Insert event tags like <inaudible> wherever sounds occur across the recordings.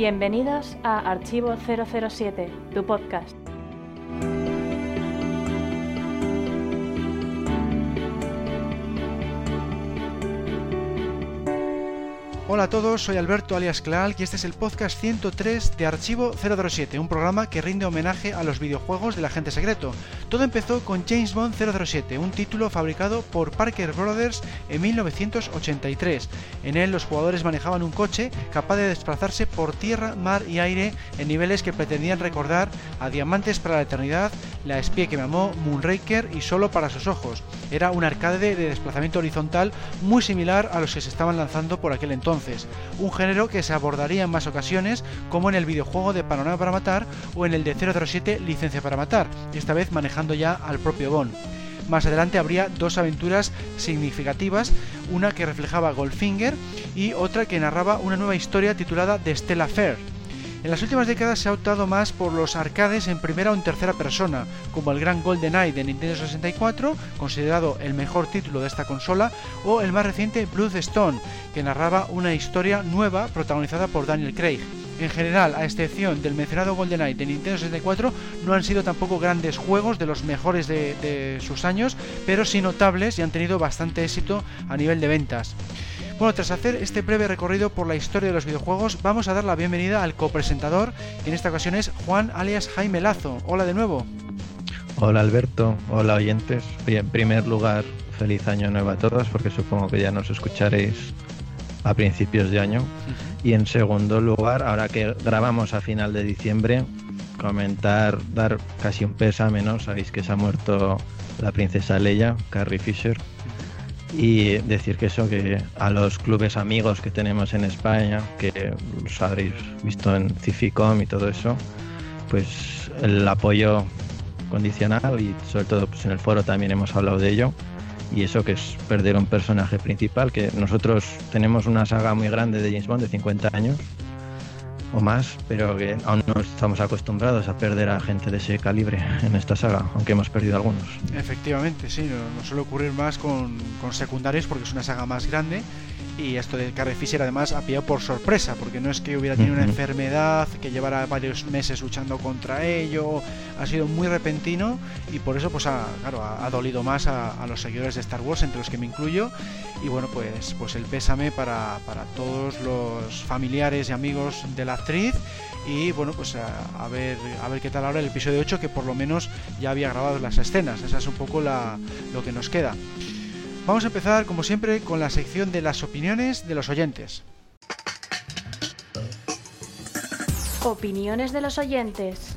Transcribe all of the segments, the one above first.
Bienvenidos a Archivo 007, tu podcast. Hola a todos, soy Alberto alias Claal y este es el podcast 103 de Archivo 007, un programa que rinde homenaje a los videojuegos del agente secreto. Todo empezó con James Bond 007, un título fabricado por Parker Brothers en 1983. En él los jugadores manejaban un coche capaz de desplazarse por tierra, mar y aire en niveles que pretendían recordar a Diamantes para la Eternidad, La espía que me amó, Moonraker y Solo para sus ojos. Era un arcade de desplazamiento horizontal muy similar a los que se estaban lanzando por aquel entonces un género que se abordaría en más ocasiones, como en el videojuego de Panorama para Matar o en el de 007 Licencia para Matar, esta vez manejando ya al propio Bond. Más adelante habría dos aventuras significativas, una que reflejaba Goldfinger y otra que narraba una nueva historia titulada The Stella Fair. En las últimas décadas se ha optado más por los arcades en primera o en tercera persona, como el gran GoldenEye de Nintendo 64, considerado el mejor título de esta consola, o el más reciente Bloodstone, que narraba una historia nueva protagonizada por Daniel Craig. En general, a excepción del mencionado GoldenEye de Nintendo 64, no han sido tampoco grandes juegos de los mejores de, sus años, pero sí notables y han tenido bastante éxito a nivel de ventas. Bueno, tras hacer este breve recorrido por la historia de los videojuegos, vamos a dar la bienvenida al copresentador, que en esta ocasión es Juan alias Jaime Lazo. Hola de nuevo. Hola Alberto, hola oyentes. en primer lugar, feliz año nuevo a todos, porque supongo que ya nos escucharéis a principios de año. Y en segundo lugar, ahora que grabamos a final de diciembre, comentar, dar casi un pésame, ¿no? Sabéis que se ha muerto la princesa Leia, Carrie Fisher y decir que eso, que a los clubes amigos que tenemos en España, que los habréis visto en Cificom y todo eso, pues el apoyo condicional y sobre todo pues en el foro también hemos hablado de ello y eso que es perder un personaje principal, que nosotros tenemos una saga muy grande de James Bond de 50 años o más, pero que aún no estamos acostumbrados a perder a gente de ese calibre en esta saga, aunque hemos perdido algunos. Efectivamente, sí, no, suele ocurrir más con, con secundarios porque es una saga más grande y esto de Carrie Fisher además ha pillado por sorpresa, porque no es que hubiera tenido una enfermedad que llevara varios meses luchando contra ello, ha sido muy repentino y por eso pues ha, claro, ha, dolido más a, los seguidores de Star Wars, entre los que me incluyo, y bueno pues, pues el pésame para, para todos los familiares y amigos de la y bueno pues a, ver a ver qué tal ahora el episodio 8 que por lo menos ya había grabado las escenas, esa es un poco la, lo que nos queda. Vamos a empezar, como siempre, con la sección de las opiniones de los oyentes. Opiniones de los oyentes.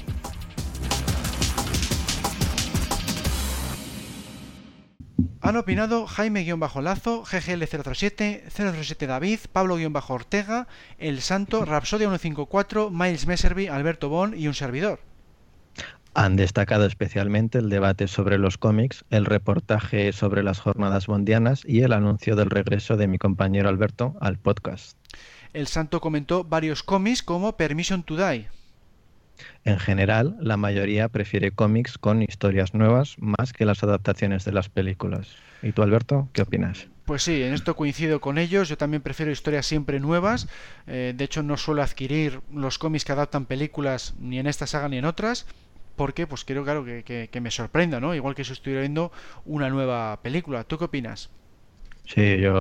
Han opinado Jaime-Lazo, GGL037, 037 David, Pablo-Ortega, El Santo, Rapsodia 154, Miles Messerby, Alberto Bon y un servidor. Han destacado especialmente el debate sobre los cómics, el reportaje sobre las jornadas bondianas y el anuncio del regreso de mi compañero Alberto al podcast. El santo comentó varios cómics como Permission to Die. En general, la mayoría prefiere cómics con historias nuevas más que las adaptaciones de las películas. ¿Y tú, Alberto, qué opinas? Pues sí, en esto coincido con ellos. Yo también prefiero historias siempre nuevas. Eh, de hecho, no suelo adquirir los cómics que adaptan películas ni en esta saga ni en otras porque pues quiero claro que, me sorprenda, ¿no? Igual que si estuviera viendo una nueva película. ¿Tú qué opinas? Sí, yo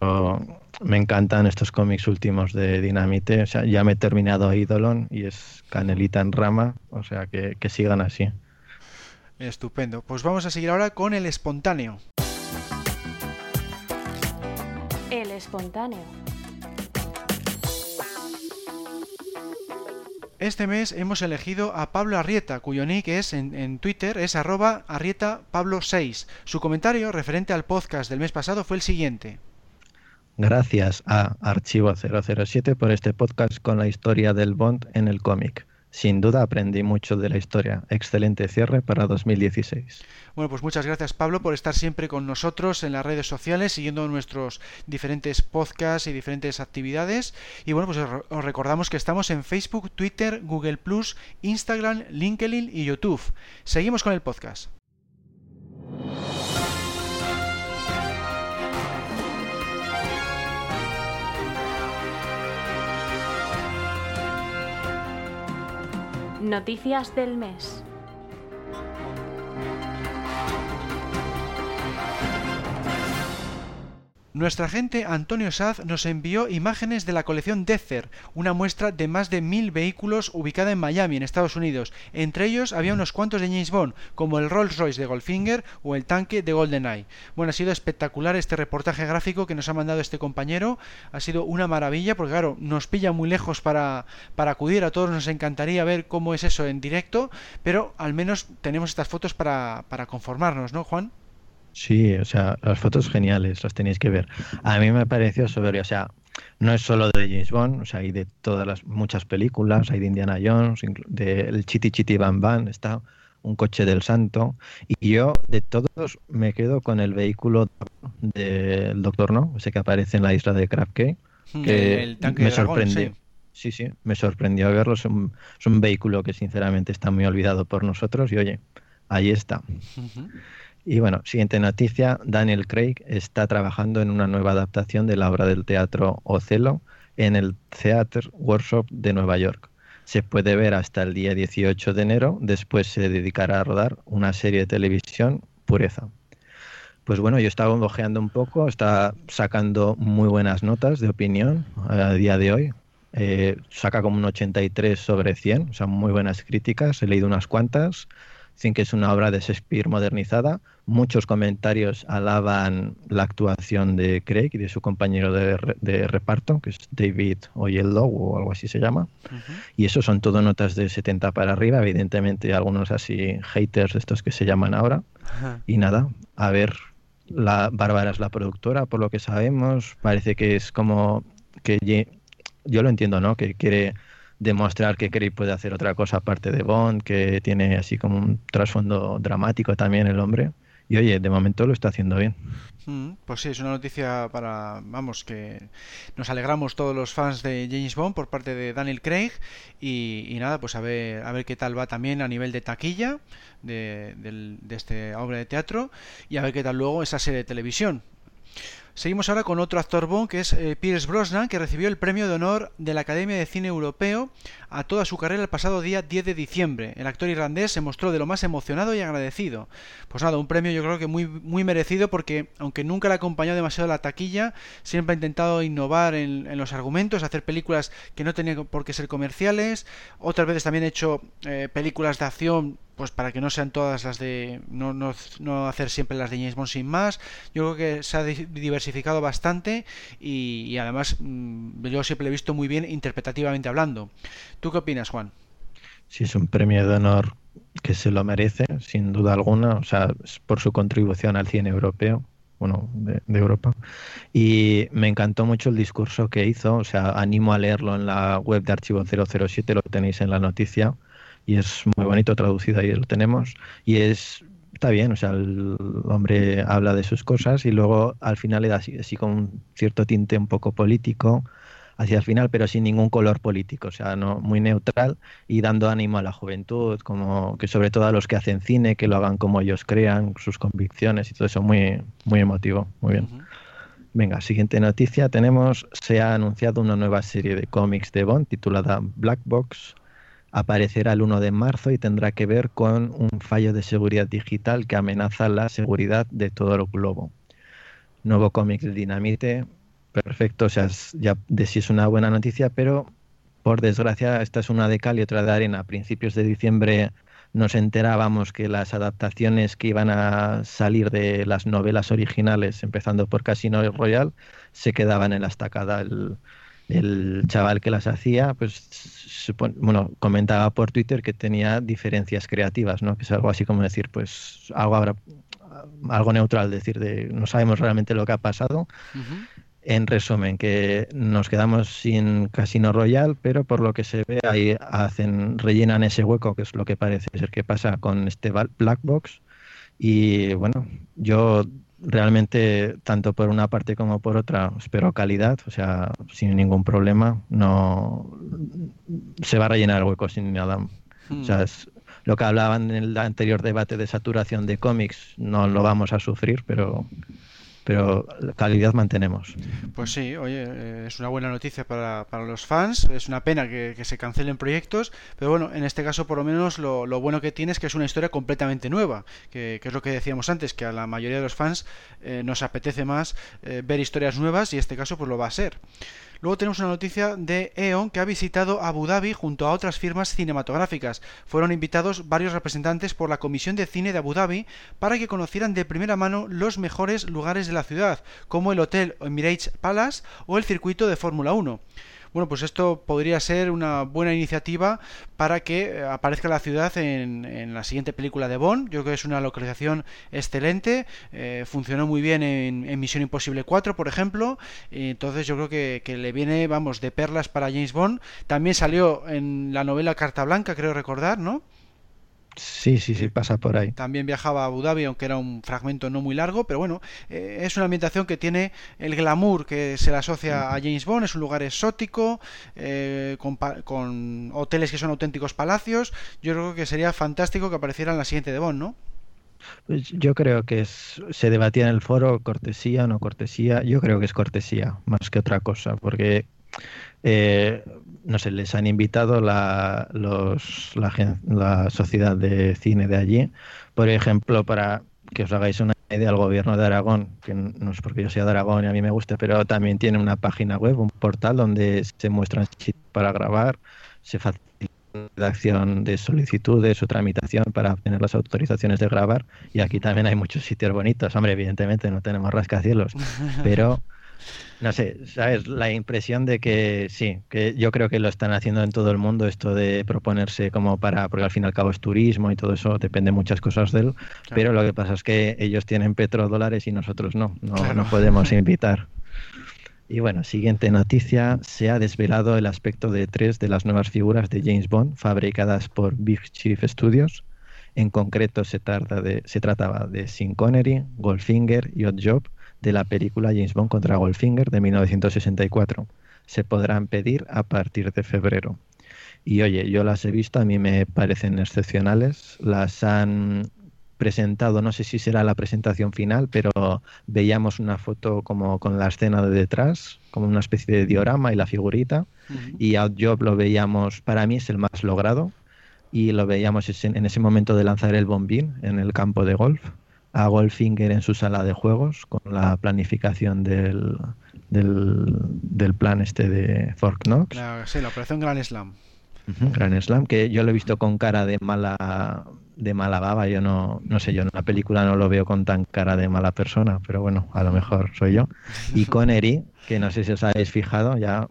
me encantan estos cómics últimos de Dinamite. O sea, ya me he terminado Eidolon y es canelita en rama. O sea, que, que sigan así. Estupendo. Pues vamos a seguir ahora con el espontáneo. El espontáneo. Este mes hemos elegido a Pablo Arrieta, cuyo nick es en, Twitter es arroba arrieta pablo 6. Su comentario referente al podcast del mes pasado fue el siguiente. Gracias a Archivo 007 por este podcast con la historia del Bond en el cómic. Sin duda aprendí mucho de la historia. Excelente cierre para 2016. Bueno, pues muchas gracias Pablo por estar siempre con nosotros en las redes sociales, siguiendo nuestros diferentes podcasts y diferentes actividades. Y bueno, pues os recordamos que estamos en Facebook, Twitter, Google Instagram, LinkedIn y YouTube. Seguimos con el podcast. Noticias del mes. Nuestra agente Antonio Saz nos envió imágenes de la colección Dezer, una muestra de más de mil vehículos ubicada en Miami, en Estados Unidos. Entre ellos había unos cuantos de James Bond, como el Rolls Royce de Goldfinger o el tanque de GoldenEye. Bueno, ha sido espectacular este reportaje gráfico que nos ha mandado este compañero. Ha sido una maravilla, porque claro, nos pilla muy lejos para, para acudir. A todos nos encantaría ver cómo es eso en directo, pero al menos tenemos estas fotos para, para conformarnos, ¿no, Juan? Sí, o sea, las fotos geniales, las tenéis que ver. A mí me pareció soberbio, o sea, no es solo de James Bond, o sea, hay de todas las muchas películas, hay de Indiana Jones, de el Chiti Chiti Bam Bam, está un coche del santo, y yo de todos me quedo con el vehículo del Doctor No, ese que aparece en la isla de Crab Cay, Hmm, que el tanque me de dragón, sorprendió. sí. Sí, sí, me sorprendió verlo. Es un, es un vehículo que sinceramente está muy olvidado por nosotros y oye, ahí está. Y bueno, siguiente noticia, Daniel Craig está trabajando en una nueva adaptación de la obra del teatro Ocelo en el Theatre Workshop de Nueva York. Se puede ver hasta el día 18 de enero, después se dedicará a rodar una serie de televisión, Pureza. Pues bueno, yo estaba ojeando un poco, está sacando muy buenas notas de opinión a día de hoy. Eh, saca como un 83 sobre 100, o sea, muy buenas críticas, he leído unas cuantas. Dicen que es una obra de Shakespeare modernizada. Muchos comentarios alaban la actuación de Craig y de su compañero de, re- de reparto, que es David Oyelowo o algo así se llama. Ujú. Y eso son todo notas de 70 para arriba, evidentemente algunos así haters, estos que se llaman ahora. Ajá. Y nada, a ver, la Bárbara es la productora, por lo que sabemos. Parece que es como que yo lo entiendo, ¿no? Que quiere demostrar que Craig puede hacer otra cosa aparte de Bond, que tiene así como un trasfondo dramático también el hombre. Y oye, de momento lo está haciendo bien. Mm, Pues sí, es una noticia para, vamos, que nos alegramos todos los fans de James Bond por parte de Daniel Craig y, nada, pues a ver, a ver qué tal va también a nivel de taquilla de, del- de esta obra de teatro y a ver qué tal luego esa serie de televisión. Seguimos ahora con otro actor Bond que es eh, Pierce Brosnan, que recibió el premio de honor de la Academia de Cine Europeo a toda su carrera el pasado día 10 de diciembre. El actor irlandés se mostró de lo más emocionado y agradecido. Pues nada, un premio yo creo que muy, muy merecido porque aunque nunca le acompañó demasiado la taquilla, siempre ha intentado innovar en, los argumentos, hacer películas que no tenían por qué ser comerciales. Otras veces también ha hecho eh, películas de acción pues para que no sean todas las de no, no, no hacer siempre las de James Bond sin más. Yo creo que se ha di- diversificado bastante y, además mm, yo siempre le he visto muy bien interpretativamente hablando. ¿tú qué opinas Juan? Sí, es un premio de honor que se lo merece, sin duda alguna, o sea, por su contribución al cine europeo, bueno, de, de Europa. Y me encantó mucho el discurso que hizo, o sea, animo a leerlo en la web de Archivo 007, lo tenéis en la noticia, y es muy bonito traducido, ahí lo tenemos, y es... Está bien, o sea, el hombre habla de sus cosas y luego al final le da así, así con un cierto tinte un poco político, hacia el final, pero sin ningún color político, o sea, no muy neutral y dando ánimo a la juventud, como que sobre todo a los que hacen cine, que lo hagan como ellos crean, sus convicciones y todo eso, muy, muy emotivo, muy bien. Ujú. Venga, siguiente noticia, tenemos, se ha anunciado una nueva serie de cómics de Bond titulada Black Box, aparecerá el 1 de marzo y tendrá que ver con un fallo de seguridad digital que amenaza la seguridad de todo el globo. Nuevo cómic de Dinamite, perfecto, o sea, ya de sí es una buena noticia, pero por desgracia esta es una de cal y otra de arena. A principios de diciembre nos enterábamos que las adaptaciones que iban a salir de las novelas originales, empezando por Casino Royale, se quedaban en la estacada. El, el chaval que las hacía, pues bueno, comentaba por Twitter que tenía diferencias creativas, ¿no? Que es algo así como decir, pues algo habrá algo neutral, decir de no sabemos realmente lo que ha pasado. En resumen, que nos quedamos sin Casino Royale, pero por lo que se ve ahí hacen rellenan ese hueco, que es lo que parece ser que pasa con este Black Box. Y bueno, yo realmente tanto por una parte como por otra espero calidad, o sea, sin ningún problema, no se va a rellenar el hueco sin nada. O sea, es lo que hablaban en el anterior debate de saturación de cómics, no lo vamos a sufrir, pero pero calidad mantenemos. Pues sí, oye, eh, es una buena noticia para, para los fans. Es una pena que, se cancelen proyectos, pero bueno, en este caso por lo menos lo, bueno que tiene es que es una historia completamente nueva, que, es lo que decíamos antes, que a la mayoría de los fans eh, nos apetece más eh, ver historias nuevas y este caso pues lo va a ser. Luego tenemos una noticia de E.ON que ha visitado Abu Dhabi junto a otras firmas cinematográficas. Fueron invitados varios representantes por la Comisión de Cine de Abu Dhabi para que conocieran de primera mano los mejores lugares de la ciudad, como el Hotel Emirates Palace o el circuito de Fórmula 1. Bueno, pues esto podría ser una buena iniciativa para que eh, aparezca la ciudad en, la siguiente película de Bond. Yo creo que es una localización excelente, eh, funcionó muy bien en, Misión Imposible 4, por ejemplo, entonces yo creo que, que, le viene, vamos, de perlas para James Bond. También salió en la novela Carta Blanca, creo recordar, ¿no? Sí, sí, sí, pasa por ahí. También viajaba a Abu Dhabi, aunque era un fragmento no muy largo, pero bueno, eh, es una ambientación que tiene el glamour que se le asocia a James Bond, es un lugar exótico, eh, con, hoteles que son auténticos palacios. Yo creo que sería fantástico que apareciera en la siguiente de Bond, ¿no? Pues yo creo que se debatía en el foro cortesía o no cortesía. Yo creo que es cortesía más que otra cosa, porque eh, no sé, les han invitado la, los, la, sociedad de cine de allí, por ejemplo, para que os hagáis una idea, el gobierno de Aragón, que no es porque yo sea de Aragón y a mí me guste, pero también tiene una página web, un portal donde se muestran sitios para grabar, se facilita la redacción de solicitudes o tramitación para obtener las autorizaciones de grabar y aquí también hay muchos sitios bonitos. Hombre, evidentemente no tenemos rascacielos, <laughs> pero no sé, ¿sabes? La impresión de que sí, que yo creo que lo están haciendo en todo el mundo, esto de proponerse como para, porque al fin y al cabo es turismo y todo eso, depende muchas cosas de él, pero lo que pasa es que ellos tienen petrodólares y nosotros no, no, no podemos <laughs> invitar. Y bueno, siguiente noticia, se ha desvelado el aspecto de tres de las nuevas figuras de James Bond fabricadas por Big Chief Studios. En concreto se, trata de, se trataba de Sin Connery, Goldfinger y Odd Job, de la película James Bond contra Goldfinger de 1964. Se podrán pedir a partir de febrero. Y oye, yo las he visto, a mí me parecen excepcionales. Las han presentado, no sé si será la presentación final, pero veíamos una foto como con la escena de detrás, como una especie de diorama y la figurita. Y Out Job lo veíamos, para mí es el más logrado. Y lo veíamos en ese momento de lanzar el bombín en el campo de golf a Goldfinger en su sala de juegos con la planificación del, del, plan este de Fort Knox. sí, la operación Grand Slam. Grand Slam, que yo lo he visto con cara de mala de mala baba, yo no, no sé, yo en la película no lo veo con tan cara de mala persona, pero bueno, a lo mejor soy yo. <laughs> Y con Eri, que no sé si os habéis fijado, ya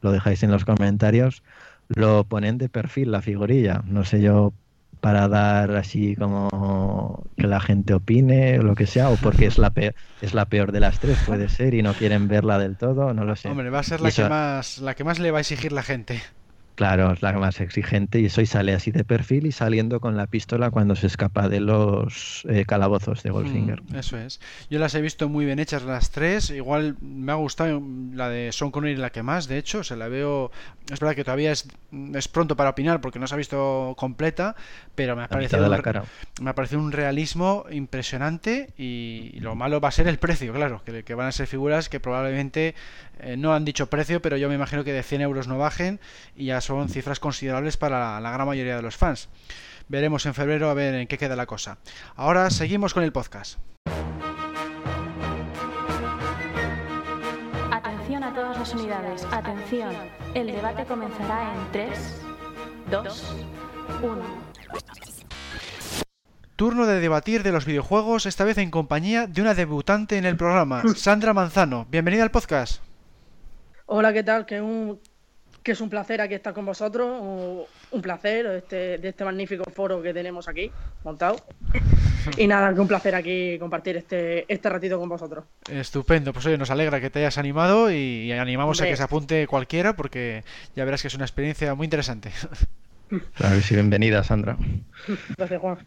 lo dejáis en los comentarios, lo ponen de perfil la figurilla, no sé yo para dar así como que la gente opine o lo que sea, o porque es la <laughs> peor, es la peor de las tres, puede ser, y no quieren verla del todo, no lo sé. Hombre, va a ser la, que, más, la que más le va a exigir la gente. Claro, es la más exigente y eso y sale así de perfil y saliendo con la pistola cuando se escapa de los eh, calabozos de Goldfinger. Mm, eso es. Yo las he visto muy bien hechas las tres. Igual me ha gustado la de Sean Connery la que más, de hecho. Se la veo... Es verdad que todavía es, es pronto para opinar porque no se ha visto completa, pero me ha, parecido, la cara. me ha parecido un realismo impresionante y, lo malo va a ser el precio, claro, que, que van a ser figuras que probablemente eh, no han dicho precio, pero yo me imagino que de 100 euros no bajen y ya son cifras considerables para la, gran mayoría de los fans. Veremos en febrero a ver en qué queda la cosa. Ahora seguimos con el podcast. Atención a todas las unidades. Atención. El debate comenzará en 3, 2, 1. Turno de debatir de los videojuegos, esta vez en compañía de una debutante en el programa, Sandra Manzano. Bienvenida al podcast. Hola, ¿qué tal? Que, un, que es un placer aquí estar con vosotros, un, placer este, de este magnífico foro que tenemos aquí montado. Y nada, que un placer aquí compartir este, este ratito con vosotros. Estupendo, pues oye, nos alegra que te hayas animado y animamos a que se apunte cualquiera porque ya verás que es una experiencia muy interesante. Claro que sí, bienvenida Sandra. Gracias Juan.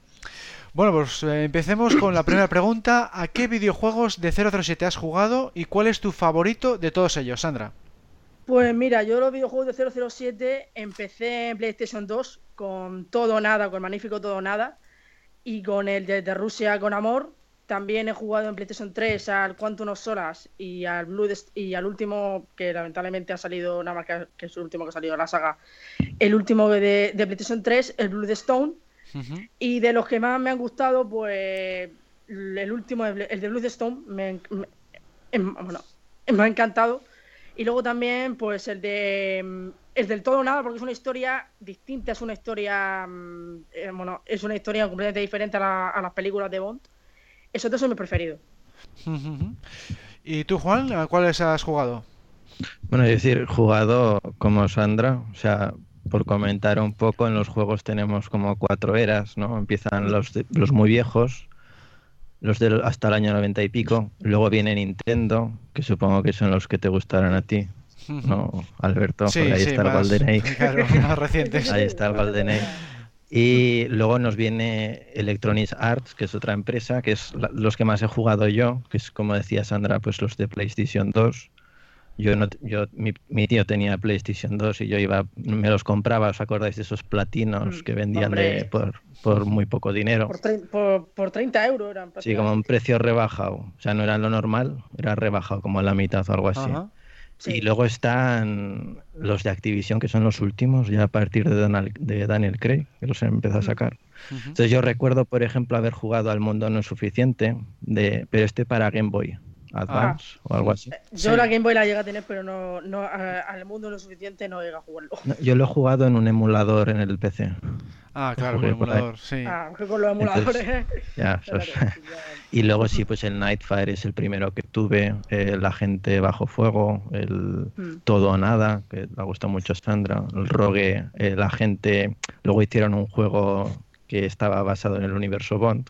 Bueno, pues eh, empecemos con la primera pregunta. ¿A qué videojuegos de 007 has jugado y cuál es tu favorito de todos ellos, Sandra? Pues mira, yo los videojuegos de 007 empecé en PlayStation 2 con Todo Nada, con el magnífico Todo Nada, y con el de, Rusia con Amor, también he jugado en PlayStation 3 al Quantum of Solas y al Blue y al último, que lamentablemente ha salido, nada más que, es el último que ha salido la saga, el último de, PlayStation 3, el Blue Stone. Y de los que más me han gustado, pues el último, el de Blue Stone, me, em, bueno, me ha encantado. Y luego también, pues el de el del todo nada, porque es una historia distinta, es una historia, mm, eh, bueno, es una historia completamente diferente a, a las películas de Bond esos dos son mis preferidos. <laughs> ¿Y tú, Juan, a cuáles has jugado? Bueno, es decir, jugado como Sandra, o sea, por comentar un poco, en los juegos tenemos como cuatro eras, ¿no? Empiezan los, los muy viejos, los de hasta el año 90 y pico, luego viene Nintendo, que supongo que son los que te gustarán a ti, ¿no, Alberto? Sí, <laughs> ahí está el GoldenEye. Claro, más recientes. ahí está el GoldenEye. Y luego nos viene Electronic Arts, que es otra empresa, que es los que más he jugado yo, que es como decía Sandra, pues los de PlayStation 2. Yo no, yo, mi, tío tenía PlayStation 2 y yo iba, me los compraba, ¿os acordáis de esos platinos mm, que vendían por, por, muy poco dinero? Por, por, 30 euros eran. Sí, como un precio rebajado. O sea, no era lo normal, era rebajado como la mitad o algo así. Y luego están los de Activision, que son los últimos, ya a partir de, de Daniel Craig, que los empezó a sacar. Entonces yo recuerdo, por ejemplo, haber jugado al mundo no es suficiente, de, pero este para Game Boy Advance ah. o algo así. Yo la Game Boy la llegué a tener, pero no, no al mundo no es suficiente no llega a jugarlo. yo lo he jugado en un emulador en el PC. Ah, claro, con el emulador, sí. Ah, con los emuladores. <laughs> ya, y luego sí, pues el Nightfire es el primero que tuve, la gente bajo fuego, el hmm. todo o nada, que le gusta mucho a Sandra, el Rogue, la gente, luego hicieron un juego que estaba basado en el universo Bond,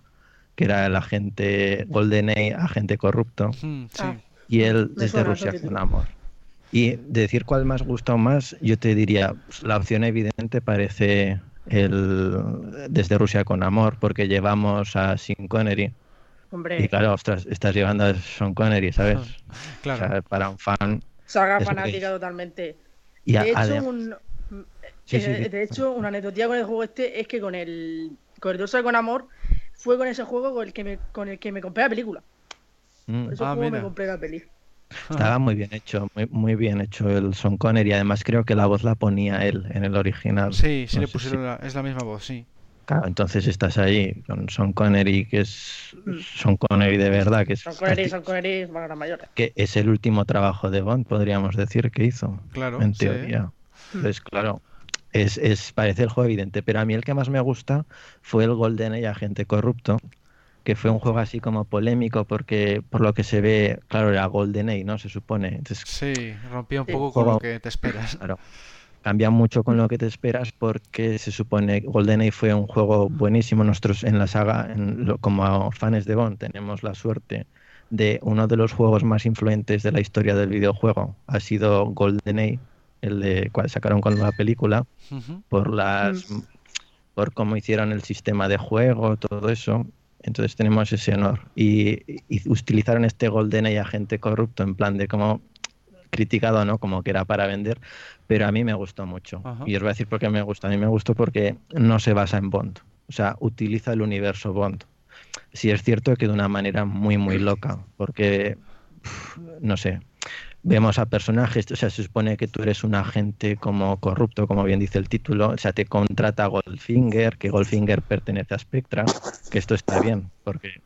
que era el agente GoldenEye, agente corrupto, ah. y él desde Rusia con amor. Y decir cuál más gusta o más, yo te diría, pues, la opción evidente parece el desde Rusia con amor, porque llevamos a Sean Connery. Y claro, ostras, estás llevando a Sean Connery, ¿sabes? <laughs> Claro. para un fan. Saga fanática totalmente. de, hecho, un, eh, de hecho, una anécdota con el juego este es que con el, con el con amor fue con ese juego con el que me, con el que me compré la película. Mm. Por ese ah, juego me compré la peli. Estaba muy bien hecho, muy, muy bien hecho el Son Connery. Y además creo que la voz la ponía él en el original. Sí, sí le pusieron es la misma voz, sí. Claro, entonces estás ahí con Son Connery, que es mm. Son Connery de verdad, que es Son Connery, Son Connery, la mayor. Que es el último trabajo de Bond, podríamos decir, que hizo. Claro, en teoría. Entonces, claro, es, es, parece el juego evidente, pero a mí el que más me gusta fue el Golden Agente Corrupto, que fue un juego así como polémico porque por lo que se ve, claro, era GoldenEye, ¿no? Se supone. sí, rompía un poco con lo que te esperas. <laughs> Claro. Cambia mucho con lo que te esperas porque se supone que GoldenEye fue un juego buenísimo. Nosotros en la saga, en como fans de Bond, tenemos la suerte de uno de los juegos más influentes de la historia del videojuego. Ha sido GoldenEye, el de cual sacaron con la película, por las mm. por cómo hicieron el sistema de juego, todo eso. Entonces tenemos ese honor. Y, utilizaron este Golden y agente corrupto en plan de como criticado, ¿no? Como que era para vender, pero a mí me gustó mucho. Y os voy a decir por qué me gusta. A mí me gustó porque no se basa en Bond. O sea, utiliza el universo Bond. Sí es cierto que de una manera muy, muy loca, porque, no sé, vemos a personajes, o sea, se supone que tú eres un agente como corrupto, como bien dice el título, o sea, te contrata Goldfinger, que Goldfinger pertenece a Spectra, que esto está bien, porque,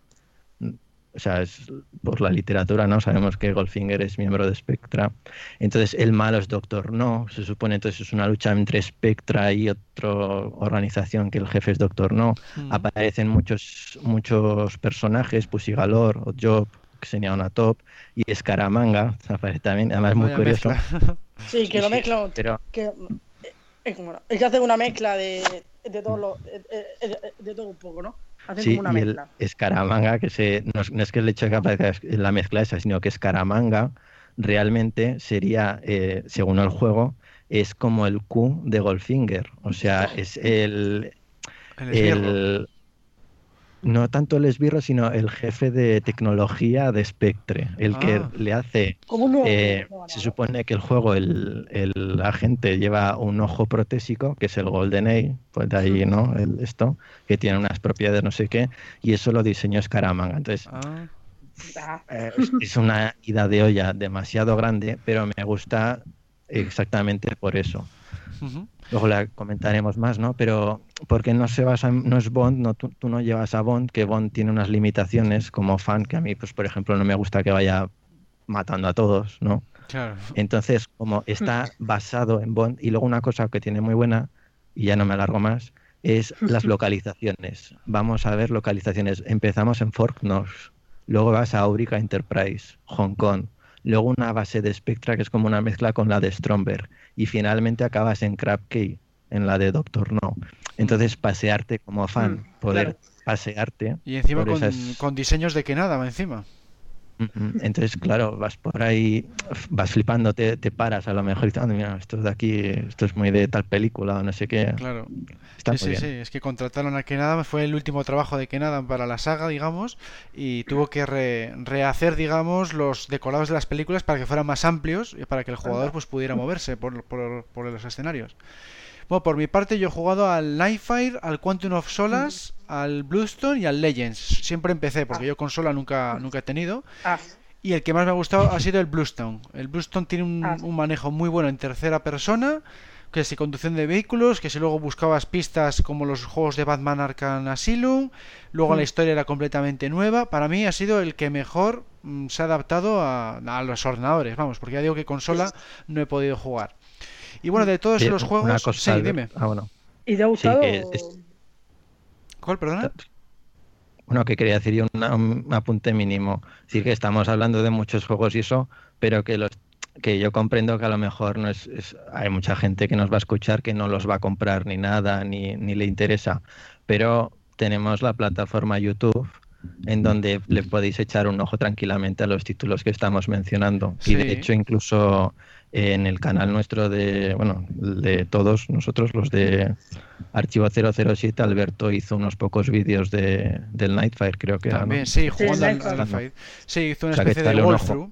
o sea, es por la literatura, ¿no? Sabemos que Goldfinger es miembro de Spectra. Entonces, el malo es Doctor No, se supone entonces es una lucha entre Spectra y otra organización que el jefe es Doctor No. Mm. Aparecen muchos, muchos personajes, Pussy Galore, o Job, que sería una top, y Escaramanga, también, además muy curioso. <laughs> Sí, que lo mezcla, pero... que, es, como, es que hace una mezcla de, de todo lo, de, todo un poco, ¿no? Hacen sí, como una mezcla. el Escaramanga, que se, no, es que el hecho de que aparezca la mezcla esa, sino que Escaramanga realmente sería, eh, según el juego, es como el Q de Goldfinger, o sea, es el, el, no tanto el esbirro, sino el jefe de tecnología de Spectre, el que Ah. le hace... ¿Cómo no? eh, No, no, se supone que el juego, el, el agente lleva un ojo protésico, que es el GoldenEye, pues de ahí, ¿no? El, esto, que tiene unas propiedades no sé qué, y eso lo diseñó Scaramanga. Entonces, Ah, Ah, eh, es- es una ida de olla demasiado grande, pero me gusta exactamente por eso. Luego la comentaremos más, ¿no? Pero porque no se basa, en- no es Bond, no, tú, tú no llevas a Bond, que Bond tiene unas limitaciones como fan, que a mí, pues por ejemplo, no me gusta que vaya matando a todos, ¿no? Claro. Entonces, como está <laughs> basado en Bond, y luego una cosa que tiene muy buena, y ya no me alargo más, es las localizaciones. Vamos a ver localizaciones. Empezamos en Fort Knox, luego vas a Aurica Enterprise, Hong Kong, luego una base de Spectra que es como una mezcla con la de Stromberg, y finalmente acabas en Crab Key, en la de Doctor No. Entonces, pasearte como fan, Mm, poder claro. pasearte. Y encima con, esas- con diseños de que nada, encima. Entonces, claro, vas por ahí, vas flipando, te, te paras a lo mejor y "Ah, mira, esto es de aquí, esto es muy de tal película o no sé qué. Claro. Está sí, muy sí, bien. sí, es que contrataron a Kenada, fue el último trabajo de Kenada para la saga, digamos, y tuvo que re- rehacer, digamos, los decorados de las películas para que fueran más amplios y para que el jugador pues pudiera moverse por, por- por los escenarios. Bueno, por mi parte yo he jugado al Nightfire, al Quantum of Solace, al Bluestone y al Legends. Siempre empecé, porque yo consola nunca, nunca he tenido. ah, Y el que más me ha gustado ha sido el Bluestone. El Bluestone tiene un, Ah. un manejo muy bueno en tercera persona, que si conducción de vehículos, que si luego buscabas pistas como los juegos de Batman Arkham Asylum, luego Mm. la historia era completamente nueva. Para mí ha sido el que mejor mm, se ha adaptado a, a los ordenadores, vamos, porque ya digo que consola no he podido jugar. Y bueno, de todos los juegos, cosa, sí, dime. Ah, bueno. ¿Y te ha gustado? es- ¿Cuál, perdona? Bueno, que quería decir yo una- un apunte mínimo. Decir, que estamos hablando de muchos juegos y eso, pero que los que yo comprendo que a lo mejor no es, es- hay mucha gente que nos va a escuchar que no los va a comprar ni nada, ni, ni le interesa. Pero tenemos la plataforma YouTube en donde le podéis echar un ojo tranquilamente a los títulos que estamos mencionando. Y Sí. de hecho, incluso en el canal nuestro de, bueno, de todos nosotros, los de Archivo 007, Alberto hizo unos pocos vídeos de, del Nightfire, creo que era, ¿no? También, sí, jugando al, Nightfire. Sí, hizo una O sea, que especie de walkthrough.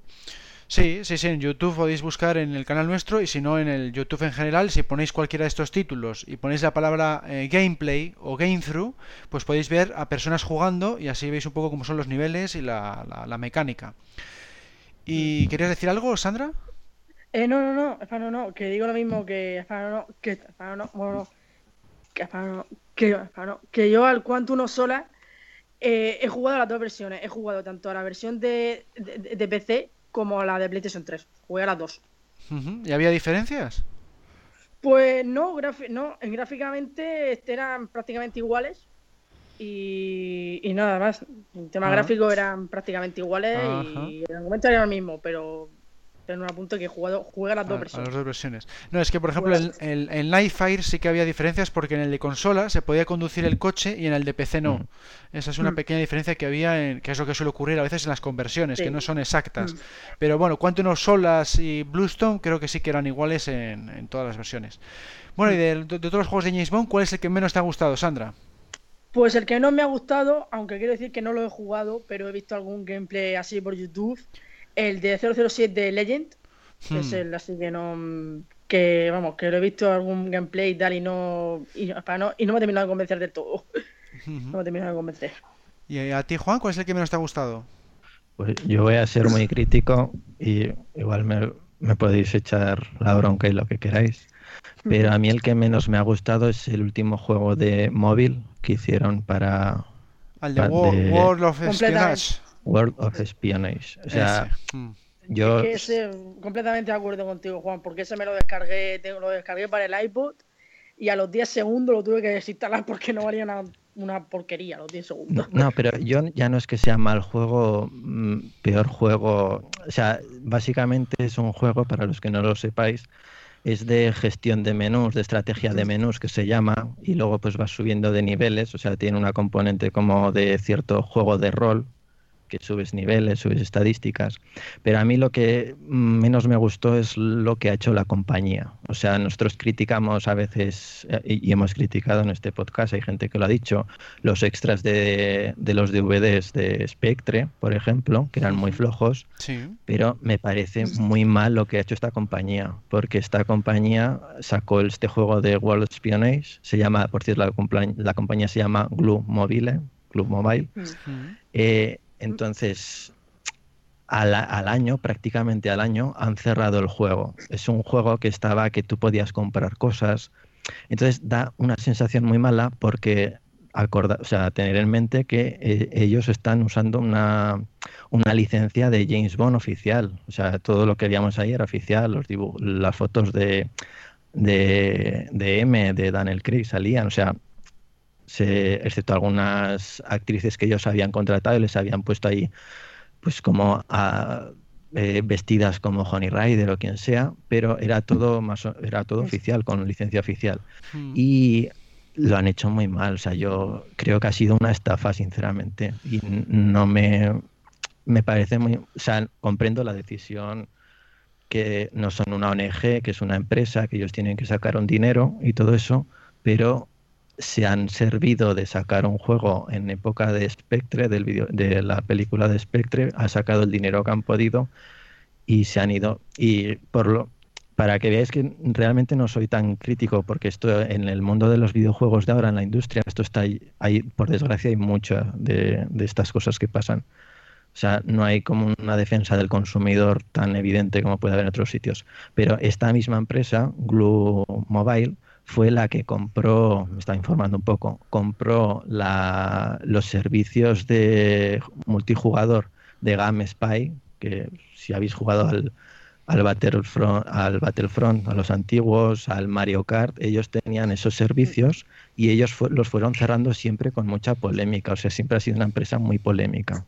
Sí, sí, sí, en YouTube podéis buscar en el canal nuestro y si no en el YouTube en general, si ponéis cualquiera de estos títulos y ponéis la palabra eh, gameplay o game through, pues podéis ver a personas jugando y así veis un poco cómo son los niveles y la, la- la mecánica. ¿Y querías decir algo, Sandra? Eh, no, no, no, espera, no, que digo lo mismo que, espera, no, que, espera, no, bueno, no, que, espera, no, que, espera, no, que yo al Quantum of Sola eh, he jugado a las dos versiones, he jugado tanto a la versión de, de, de PC como a la de PlayStation 3, jugué a las dos. ¿Y había diferencias? Pues no, no en gráficamente este, eran prácticamente iguales y, y nada más. En tema Ah. gráfico eran prácticamente iguales Ajá. y el argumento era el mismo, pero en un apunto que he jugado, jugué a las dos A- a versiones. las dos versiones. No, es que por ejemplo el, Pues- el, el Nightfire sí que había diferencias porque en el de consola se podía conducir el coche y en el de PC no. Mm. Esa es una Mm. pequeña diferencia que había, en, que es lo que suele ocurrir a veces en las conversiones, que no son exactas. Mm. Pero bueno, Quantum Solas y Bluestone creo que sí que eran iguales en, en todas las versiones. Bueno, y de, de todos los juegos de James Bond, ¿cuál es el que menos te ha gustado, Sandra? Pues el que no me ha gustado, aunque quiero decir que no lo he jugado, pero he visto algún gameplay así por YouTube, el de 007 de Legend, que es Hmm. el así que no que vamos, que lo he visto algún gameplay y tal y no y, para no, y no me ha terminado de convencer del todo. No me ha terminado de convencer. ¿Y a ti, Juan, cuál es el que menos te ha gustado? Pues yo voy a ser muy crítico y igual me, me podéis echar la bronca y lo que queráis. Pero a mí el que menos me ha gustado es el último juego de móvil que hicieron para Al de, War- de- World of. Espionage. World of Espionage. O sea, Ese. Mm. yo Es que ese, completamente de acuerdo contigo, Juan, porque ese me lo descargué, tengo- lo descargué para el iPod y a los 10 segundos lo tuve que desinstalar porque no valía una, una porquería a los 10 segundos. No, pero yo ya no es que sea mal juego, mm, peor juego. O sea, básicamente es un juego, para los que no lo sepáis, es de gestión de menús, de estrategia de menús que se llama, y luego pues vas subiendo de niveles, o sea, tiene una componente como de cierto juego de rol, que subes niveles, subes estadísticas, pero a mí lo que menos me gustó es lo que ha hecho la compañía. O sea, nosotros criticamos a veces, eh, y hemos criticado en este podcast, hay gente que lo ha dicho, los extras de, de los DVDs de Spectre, por ejemplo, que eran muy flojos, pero me parece muy mal lo que ha hecho esta compañía, porque esta compañía sacó este juego de World Espionage, se llama, por cierto, la, la compañía se llama Glue Mobile, Club Mobile. Eh, entonces, al, año, prácticamente al año, han cerrado el juego. Es un juego que estaba que tú podías comprar cosas. Entonces da una sensación muy mala porque o sea, tener en mente que eh, ellos están usando una, una, licencia de James Bond oficial. O sea, todo lo que veíamos ahí era oficial, los las fotos de, de, de M, de Daniel Craig salían. O sea, se, excepto algunas actrices que ellos habían contratado y les habían puesto ahí, pues como a, eh, vestidas como Honey Rider o quien sea, pero era todo más era todo oficial con licencia oficial. Hmm. y lo han hecho muy mal, o sea, yo creo que ha sido una estafa sinceramente. Y no me me parece muy, o sea, comprendo la decisión que no son una ONG, que es una empresa, que ellos tienen que sacar un dinero y todo eso, pero se han servido de sacar un juego en época de Spectre, de la película de Spectre, ha sacado el dinero que han podido y se han ido. Y por lo, para que veáis que realmente no soy tan crítico, porque esto en el mundo de los videojuegos de ahora, en la industria, esto está ahí, por desgracia, hay muchas de, de estas cosas que pasan. O sea, no hay como una defensa del consumidor tan evidente como puede haber en otros sitios. Pero esta misma empresa, Glue Mobile, fue la que compró, me está informando un poco, compró la, los servicios de multijugador de Game Spy, que si habéis jugado al, al Battlefront, al Battlefront, a los antiguos, al Mario Kart, ellos tenían esos servicios y ellos los fueron cerrando siempre con mucha polémica, o sea, siempre ha sido una empresa muy polémica.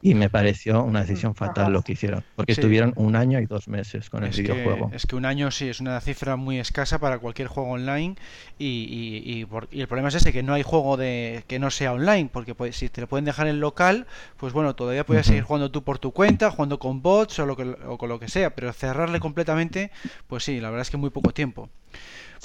Y me pareció una decisión fatal lo que hicieron, porque estuvieron un año y dos meses con el videojuego. es que un año sí es una cifra muy escasa para cualquier juego online y, y, el problema es ese, que no hay juego de que no sea online, porque pues, si te lo pueden dejar en local, pues bueno, todavía puedes seguir jugando tú por tu cuenta, jugando con bots o, lo que, o con lo que sea, pero cerrarle completamente, pues sí, la verdad es que muy poco tiempo.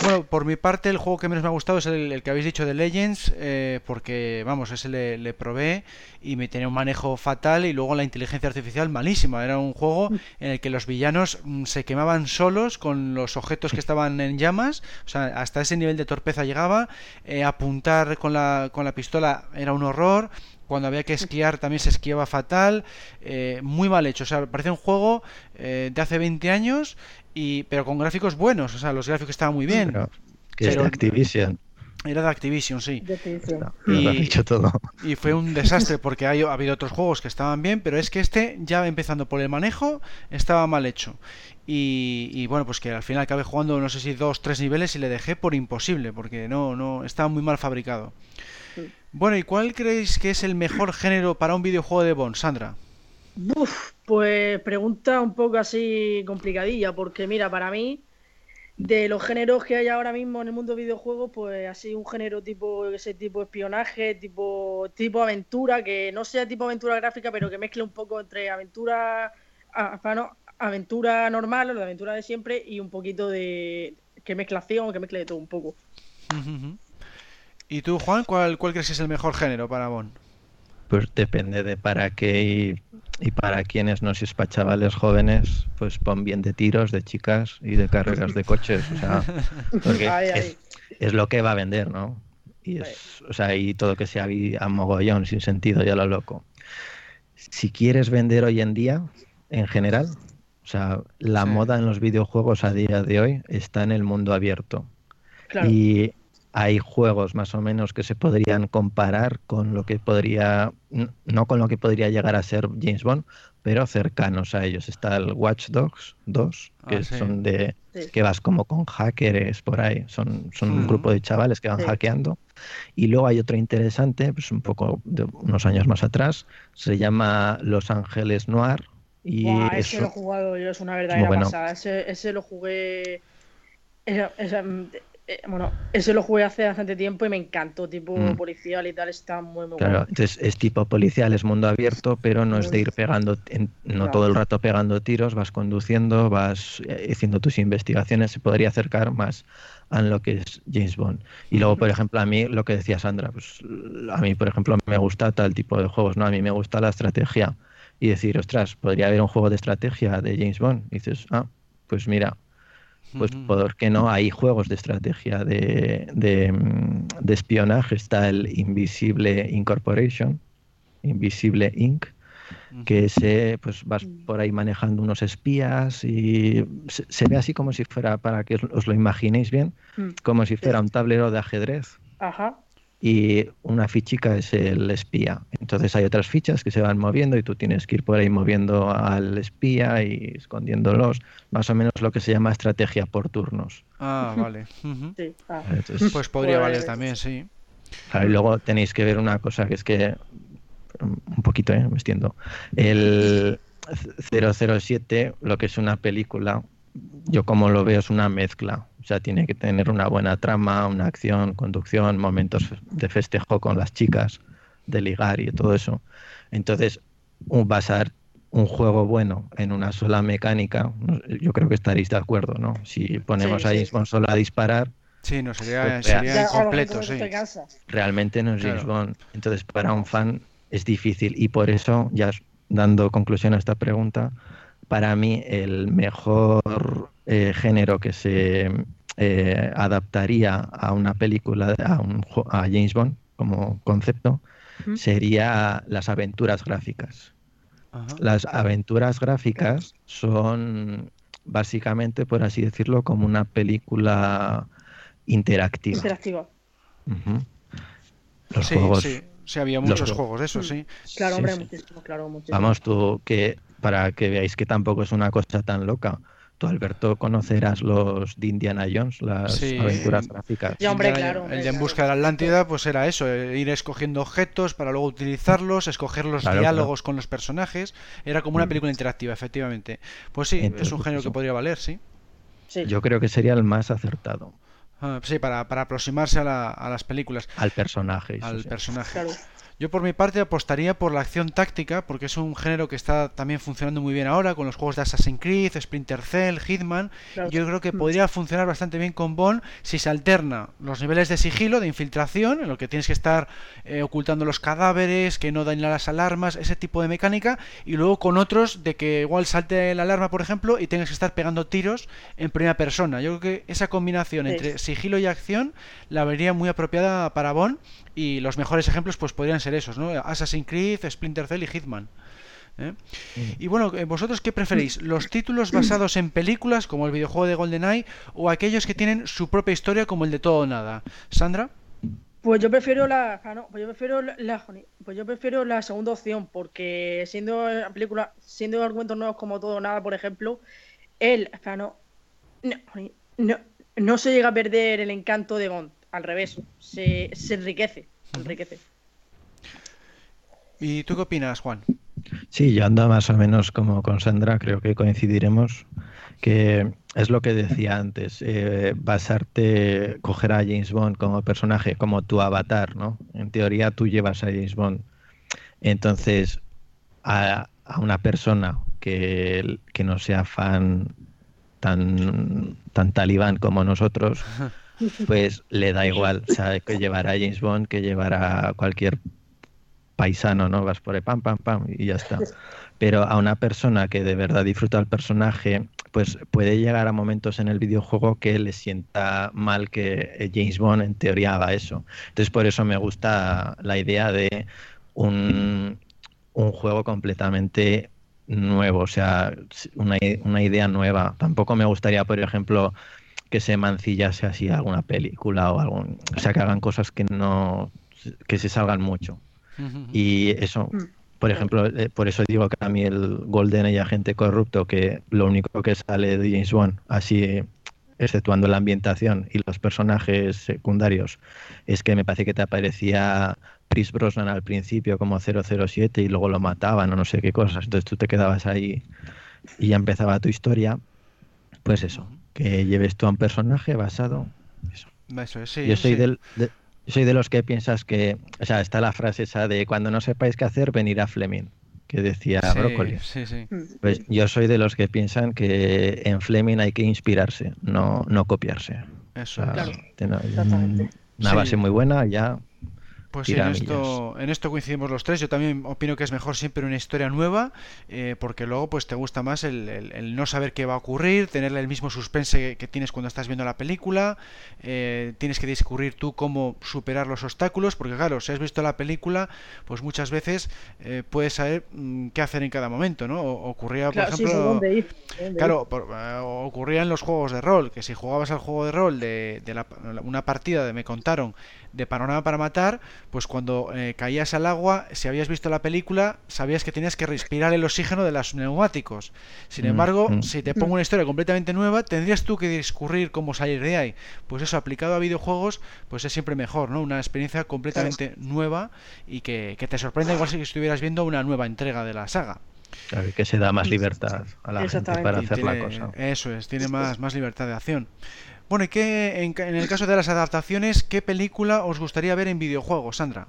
Bueno, por mi parte, el juego que menos me ha gustado es el, que habéis dicho de Legends, eh, porque, vamos, ese le, le, probé y me tenía un manejo fatal y luego la inteligencia artificial malísima. Era un juego en el que los villanos mm, se quemaban solos con los objetos que estaban en llamas, o sea, hasta ese nivel de torpeza llegaba. Eh, apuntar con la, con la pistola era un horror cuando había que esquiar también se esquiaba fatal, eh, muy mal hecho. O sea, parece un juego de hace 20 años y, pero con gráficos buenos, o sea, los gráficos estaban muy bien. que es de Activision. Era de Activision, sí. y, todo. y fue un desastre porque ha habido otros juegos que estaban bien, pero es que este, ya empezando por el manejo, estaba mal hecho. Y, bueno, pues que al final acabé jugando, no sé si dos, tres niveles y le dejé por imposible, porque no, no, estaba muy mal fabricado. Bueno, ¿y cuál creéis que es el mejor género para un videojuego de Bond, Sandra? Uf, pues pregunta un poco así complicadilla, porque mira, para mí, de los géneros que hay ahora mismo en el mundo de videojuegos, pues así un género tipo, ese tipo espionaje, tipo, tipo aventura, que no sea tipo aventura gráfica, pero que mezcle un poco entre aventura, aventura normal o la aventura de siempre y un poquito de que mezcla acción, que mezcle de todo un poco. ¿Y tú, Juan, cuál, cuál crees que es el mejor género para Bon? Pues depende de para qué y, para quienes no si es para chavales jóvenes, pues pon bien de tiros, de chicas y de carreras de coches, o sea, <laughs> porque Es, lo que va a vender, ¿no? Y es, o sea, y todo que sea a mogollón, sin sentido, ya lo loco. Si quieres vender hoy en día, en general, o sea, la moda en los videojuegos a día de hoy está en el mundo abierto. Y hay juegos más o menos que se podrían comparar con lo que podría, no con lo que podría llegar a ser James Bond, pero cercanos a ellos. Está el Watch Dogs 2, que ah, son de que vas como con hackers por ahí, son, son un grupo de chavales que van hackeando. Y luego hay otro interesante, pues un poco de unos años más atrás, se llama Los Ángeles Noir. Y ese lo he jugado yo, es una verdadera pasada. Ese, ese lo jugué eh, bueno, ese lo jugué hace bastante tiempo y me encantó, tipo mm. policial y tal, está muy, muy claro, Entonces es tipo policial, es mundo abierto, pero no es de ir pegando, no todo el rato pegando tiros, vas conduciendo, vas eh, haciendo tus investigaciones, se podría acercar más a lo que es James Bond. Y luego, por ejemplo, a mí, lo que decía Sandra, pues a mí, por ejemplo, me gusta tal tipo de juegos, ¿no? A mí me gusta la estrategia y decir, ostras, podría haber un juego de estrategia de James Bond. Y dices, ah, pues mira, pues ¿por qué no? Hay juegos de estrategia de, de, espionaje. Está el Invisible Incorporation, Invisible Inc., que se, pues vas mm. por ahí manejando unos espías y se, ve así como si fuera, para que os lo imaginéis bien, mm. como si fuera un tablero de ajedrez. Ajá y una fichica es el espía. Entonces hay otras fichas que se van moviendo y tú tienes que ir por ahí moviendo al espía y escondiéndolos. Más o menos lo que se llama estrategia por turnos. Ah, vale. Ah. pues podría valer pues también, sí. y luego tenéis que ver una cosa que es que un poquito, ¿eh? me extiendo. El 007, lo que es una película, yo como lo veo es una mezcla o sea, tiene que tener una buena trama, una acción, conducción, momentos de festejo con las chicas, de ligar y todo eso. Entonces, basar un juego bueno en una sola mecánica, yo creo que estaréis de acuerdo, ¿no? Si ponemos ahí a solo a disparar. Sí, no sería, pues, sería incompleto, sí. Realmente no es James Bond. Entonces, para un fan es difícil y por eso, ya dando conclusión a esta pregunta, para mí el mejor eh, género que se eh, adaptaría a una película, a, un, a James Bond como concepto, sería las aventuras gráficas. Las aventuras gráficas son básicamente, por así decirlo, como una película interactiva. Interactiva. Los juegos. Sí. sí. había muchos juegos de eso, sí. Claro, hombre, muchísimo, claro, muchísimo. Vamos, tú, que para que veáis que tampoco es una cosa tan loca. Tú, Alberto, conocerás los de Indiana Jones, las aventuras gráficas. Sí, hombre, claro. el de En Busca de la Atlántida, pues era eso, eh, ir escogiendo objetos para luego utilizarlos, escoger los diálogos con los personajes. Era como una mm. película interactiva, efectivamente. Pues sí, es un género que podría valer, sí. sí. Yo creo que sería el más acertado. Ah, sí, para, para aproximarse a, a, las películas. Al personaje. Al personaje. Claro. Yo por mi parte apostaría por la acción táctica, porque es un género que está también funcionando muy bien ahora con los juegos de Assassin's Creed, Splinter Cell, Hitman. Yo creo que mm. podría funcionar bastante bien con Bond si se alterna los niveles de sigilo, de infiltración, en lo que tienes que estar eh, ocultando los cadáveres, que no dañen las alarmas, ese tipo de mecánica, y luego con otros de que igual salte la alarma, por ejemplo, y tengas que estar pegando tiros en primera persona. Yo creo que esa combinación entre sigilo y acción la vería muy apropiada para Bond y los mejores ejemplos pues podrían ser esos, ¿no? Assassin's Creed, Splinter Cell y Hitman. ¿eh? Y bueno, eh, ¿vosotros qué preferís? ¿Los títulos basados en películas, como el videojuego de GoldenEye, o aquellos que tienen su propia historia, como el de Todo o Nada? ¿Sandra? Pues yo prefiero la, ah, pues yo prefiero la, pues yo prefiero la segunda opción, porque siendo película, siendo argumentos nuevos como todo o nada, por ejemplo, él, ah, no, no, no se llega a perder el encanto de Bond al revés, se, enriquece, enriquece. ¿Y tú qué opinas, Juan? Sí, yo ando más o menos como con Sandra, creo que coincidiremos, que es lo que decía antes, eh, basarte, coger a James Bond como personaje, como tu avatar, ¿no? En teoría tú llevas a James Bond. Entonces, a, una persona que, que no sea fan tan, tan talibán como nosotros, <laughs> pues le da igual, o sea, que llevará a James Bond, que llevará a cualquier paisano, ¿no? Vas por el pam, pam, pam y ya está. Pero a una persona que de verdad disfruta el personaje, pues puede llegar a momentos en el videojuego que le sienta mal que James Bond en teoría haga eso. Entonces por eso me gusta la idea de un, un juego completamente nuevo, o sea, una, una idea nueva. Tampoco me gustaría, por ejemplo, que se mancillase así alguna película o algún, o sea, que hagan cosas que no, que se salgan mucho. Y eso, mm. por ejemplo, eh, por eso digo que a mí el Golden y Agente Corrupto, que lo único que sale de James Bond, así exceptuando la ambientación y los personajes secundarios, es que me parece que te aparecía Chris Brosnan al principio como 007 y luego lo mataban o no sé qué cosas. Entonces tú te quedabas ahí y ya empezaba tu historia. Pues eso, que lleves tú a un personaje basado eso, Eso es, sí, Yo soy sí. del, de- yo soy de los que piensas que, o sea, está la frase esa de cuando no sepáis qué hacer, venir a Fleming, que decía Sí, Brócoli. Sí, sí. Pues yo soy de los que piensan que en Fleming hay que inspirarse, no, no copiarse. O Eso sea. Claro, una Sí. base muy buena, ya Pues sí, en esto, en esto coincidimos los tres. Yo también opino que es mejor siempre una historia nueva, eh, porque luego pues te gusta más el, el- el no saber qué va a ocurrir, tener el mismo suspense que, que tienes cuando estás viendo la película, eh, tienes que discurrir tú cómo superar los obstáculos, porque claro, si has visto la película, pues muchas veces eh, puedes saber mm, qué hacer en cada momento, ¿no? O- ocurría, por Claro, sí, ejemplo... dónde ir. por dónde ir. Claro, por- eh, ocurría en los juegos de rol, que si jugabas al juego de rol de, de la- una partida de me contaron de Panorama para Matar, pues cuando eh, caías al agua, si habías visto la película, sabías que tenías que respirar el oxígeno de los neumáticos. Sin Mm, embargo, mm. si te pongo una historia completamente nueva, tendrías tú que discurrir cómo salir de ahí. Pues eso, aplicado a videojuegos, pues es siempre mejor, ¿no? Una experiencia completamente nueva y que, que te sorprenda igual si estuvieras viendo una nueva entrega de la saga. claro, que se da más libertad a la gente para hacer la cosa. Eso es, tiene más, más libertad de acción. Bueno, ¿y qué, en, el caso de las adaptaciones, qué película os gustaría ver en videojuegos, Sandra?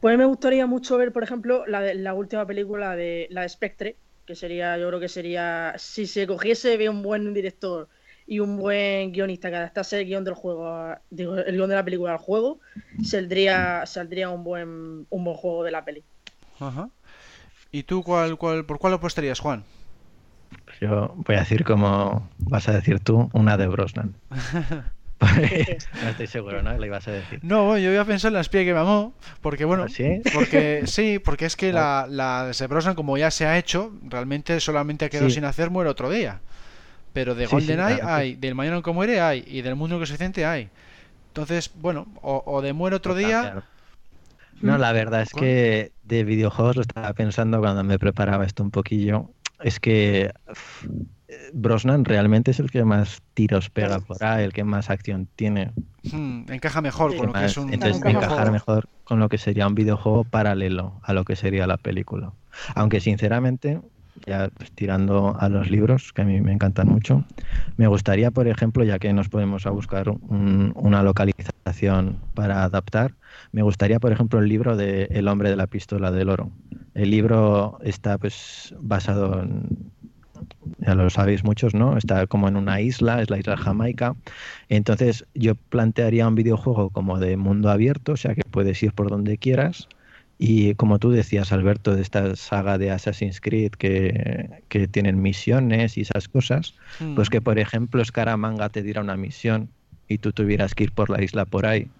Pues me gustaría mucho ver, por ejemplo, la, de- la última película de la de Spectre, que sería, yo creo que sería, si se cogiese bien un buen director y un buen guionista que adaptase el guion del juego, digo, el guion de la película al juego, saldría, saldría un buen, un buen juego de la peli. Ajá. ¿Y tú cuál, cuál, por cuál apostarías, Juan? Yo voy a decir como vas a decir tú, una de Brosnan. <laughs> no estoy seguro, ¿no? Le ibas a decir. No, yo había pensado en la espía que me amó, porque bueno, ¿Sí? porque sí, porque es que <laughs> la, la de Brosnan, como ya se ha hecho, realmente solamente ha quedado Sí. sin hacer muere otro día. Pero de Sí, GoldenEye claro. hay, del Mañana que muere hay, y del Mundo que se siente hay. Entonces, bueno, o, o de muere otro Total, día, claro. No, la verdad es ¿Cuál? que de videojuegos lo estaba pensando cuando me preparaba esto un poquillo. Es que eh, Brosnan realmente es el que más tiros pega por ahí, el que más acción tiene. hmm, encaja mejor Sí. con lo que es un, entonces encajar mejor con lo que sería un videojuego paralelo a lo que sería la película. Aunque sinceramente, ya pues, tirando a los libros, que a mí me encantan mucho, me gustaría, por ejemplo, ya que nos podemos a buscar un- una localización para adaptar, me gustaría, por ejemplo, el libro de El hombre de la pistola del oro. El libro está pues basado en, ya lo sabéis muchos, ¿no? Está como en una isla, es la isla Jamaica. Entonces yo plantearía un videojuego como de mundo abierto, o sea que puedes ir por donde quieras. Y como tú decías, Alberto, de esta saga de Assassin's Creed que, que tienen misiones y esas cosas, Hmm. pues que por ejemplo Scaramanga te diera una misión y tú tuvieras que ir por la isla por ahí.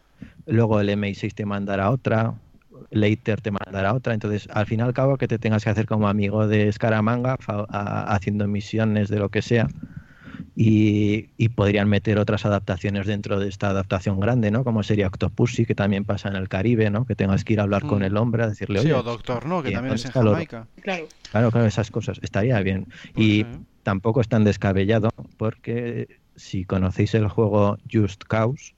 Luego el MI6 te mandará otra, Later te mandará otra. Entonces, al fin y al cabo, que te tengas que hacer como amigo de Scaramanga, fa- a- haciendo misiones de lo que sea. Y, y podrían meter otras adaptaciones dentro de esta adaptación grande, ¿no? Como sería Octopussy, que también pasa en el Caribe, ¿no? Que tengas que ir a hablar con Mm. el hombre, a decirle, Sí, oye, o Doctor, ¿no? Que ¿y también es en? Jamaica. Claro. Claro, claro, esas cosas. Estaría bien. Pues y sí. tampoco es tan descabellado porque si conocéis el juego Just Cause,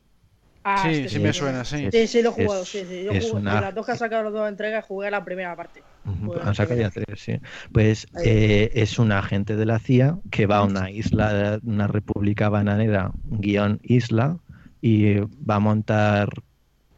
Ah, Sí, este sí me lo- suena, sí. Sí, sí, lo he Es- jugado, sí, sí. Yo es jugué- una- de las dos que han sacado las dos entregas, jugué la primera parte. Han sacado ya tres, sí. Pues eh, es un agente de la CIA que va a una isla, una república bananera, guion isla, y va a montar,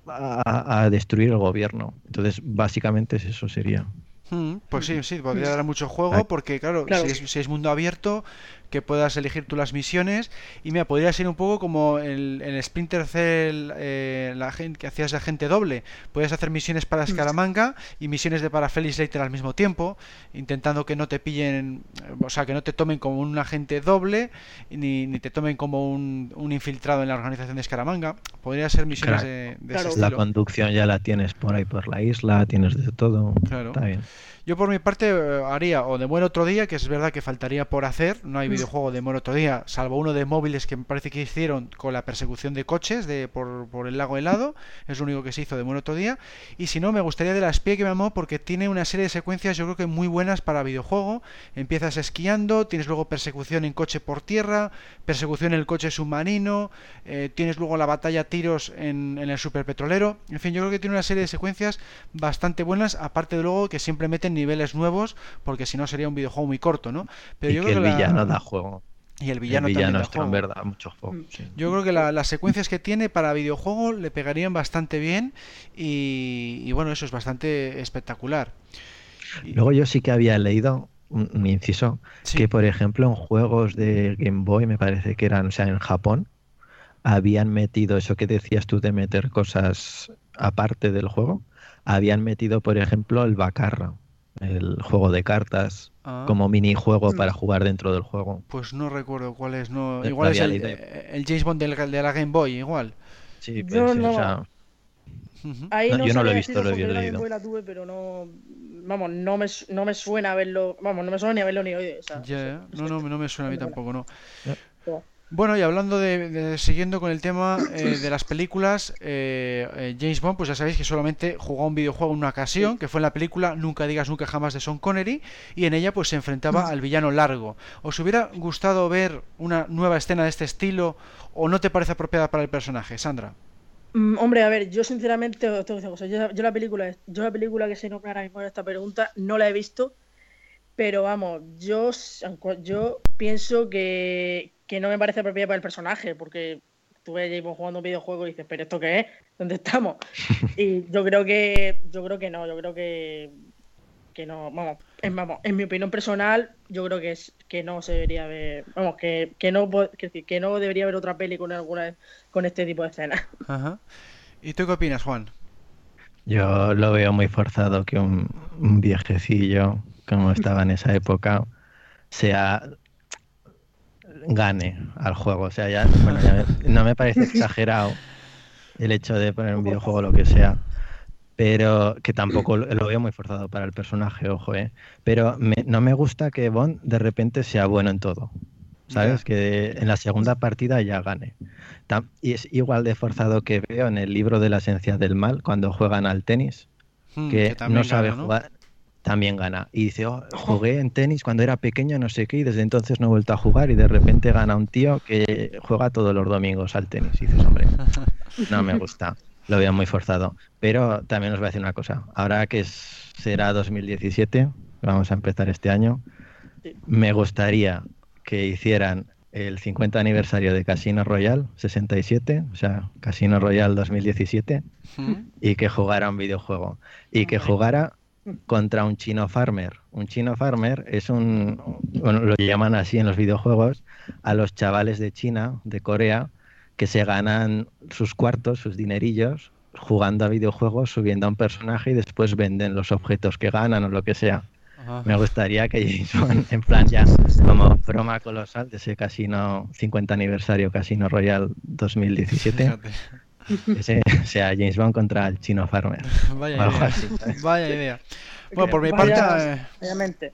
a, a destruir el gobierno. Entonces, básicamente es eso sería. Hmm, Pues sí, sí, podría dar mucho juego porque, claro, Claro. Si, es, si es mundo abierto, que puedas elegir tú las misiones. Y mira, podría ser un poco como el, el Splinter Cell, eh, la gente que hacías de agente doble. Puedes hacer misiones para Scaramanga y misiones de para Felix Leiter al mismo tiempo, intentando que no te pillen, eh, o sea, que no te tomen como un agente doble ni, ni te tomen como un, un infiltrado en la organización de Scaramanga. Podría ser misiones Claro. de, de Claro. ese La estilo. conducción ya la tienes por ahí por la isla, tienes de todo. Claro. Está bien. Yo por mi parte eh, haría o de Muere otro día, que es verdad que faltaría por hacer, no hay Mm. videojuego de Muere otro día, salvo uno de móviles que me parece que hicieron con la persecución de coches de por, por el lago helado, es lo único que se hizo de Muere otro día, y si no me gustaría de la espía que me amó porque tiene una serie de secuencias yo creo que muy buenas para videojuego, empiezas esquiando, tienes luego persecución en coche por tierra, persecución en el coche submarino, eh, tienes luego la batalla a tiros en, en el superpetrolero, en fin, yo creo que tiene una serie de secuencias bastante buenas, aparte de luego que siempre meten niveles nuevos, porque si no sería un videojuego muy corto, ¿no? Pero y yo que creo el que la- villano da juego. Y el villano, el villano también. está en verdad mucho juego. Mm. sí. Yo creo que la- las secuencias que tiene para videojuego le pegarían bastante bien y, y bueno, eso es bastante espectacular. Luego yo sí que había leído un, un inciso sí, que por ejemplo en juegos de Game Boy me parece que eran, o sea, en Japón habían metido eso que decías tú de meter cosas aparte del juego, habían metido por ejemplo el Bacarra, el juego de cartas ah, como minijuego Mm. para jugar dentro del juego. pues no recuerdo cuál es, no, igual es había el, eh, el James Bond del- de la Game Boy, igual. Sí, Yo pues, no- o sea, Ujú. Ahí No, no, yo no lo he visto, lo he la leído. Game Boy la tuve, pero no. Vamos, no me, no me suena verlo. Vamos, no me suena ni a verlo ni oído. O sea, no, no, no me suena a mí tampoco, no. Bueno, y hablando de, de- siguiendo con el tema eh, <clears throat> de las películas, eh, eh, James Bond, pues ya sabéis que solamente jugó a un videojuego en una ocasión, que fue en la película Nunca digas nunca jamás de Sean Connery, y en ella pues se enfrentaba al villano Largo. ¿Os hubiera gustado ver una nueva escena de este estilo o no te parece apropiada para el personaje, Sandra? Mm, hombre, a ver, yo sinceramente os tengo que decir. Yo, yo la película, yo la película que se nombra ahora mismo en esta pregunta no la he visto, pero vamos, yo, yo pienso que, que no me parece apropiada para el personaje, porque tú ves jugando un videojuego y dices, pero ¿esto qué es? ¿Dónde estamos? <laughs> Y yo creo que, yo creo que no, yo creo que, que no, vamos, en, vamos, en mi opinión personal, yo creo que es que no se debería ver, vamos, que, que no, que, decir, que no debería haber otra peli con alguna con este tipo de escenas. Ajá. ¿Y tú qué opinas, Juan? yo lo veo muy forzado que un, un viejecillo como estaba en esa época sea gane al juego. O sea, ya, bueno, ya no me parece exagerado el hecho de poner un videojuego lo que sea, pero que tampoco lo, veo muy forzado para el personaje, ojo, ¿eh? Pero me- no me gusta que Bond de repente sea bueno en todo. ¿Sabes? Que en la segunda partida ya gane. Y es igual de forzado que veo en el libro de la esencia del mal cuando juegan al tenis Mm, que, no sabe gana, ¿no? jugar, también gana. Y dice, "Oh, jugué en tenis cuando era pequeño, no sé qué, y desde entonces no he vuelto a jugar y de repente gana un tío que juega todos los domingos al tenis. Y dices, hombre, <laughs> no me gusta, lo veo muy forzado. Pero también os voy a decir una cosa, ahora que será 2017, vamos a empezar este año, Sí. me gustaría que hicieran el 50 aniversario de Casino Royale 67, o sea, Casino Royale 2017, Mm. y que jugara un videojuego y que jugara contra un chino farmer. Un chino farmer es un, bueno, lo llaman así en los videojuegos, a los chavales de China, de Corea, que se ganan sus cuartos, sus dinerillos, jugando a videojuegos, subiendo a un personaje y después venden los objetos que ganan o lo que sea. Ajá. Me gustaría que James Bond, en plan ya como broma colosal de ese casino 50 aniversario Casino Royale 2017, Fíjate. <laughs> ese sea James Bond contra el chino farmer. Vaya o idea. Vaya idea. Bueno, por mi Vaya- parte, eh, Obviamente.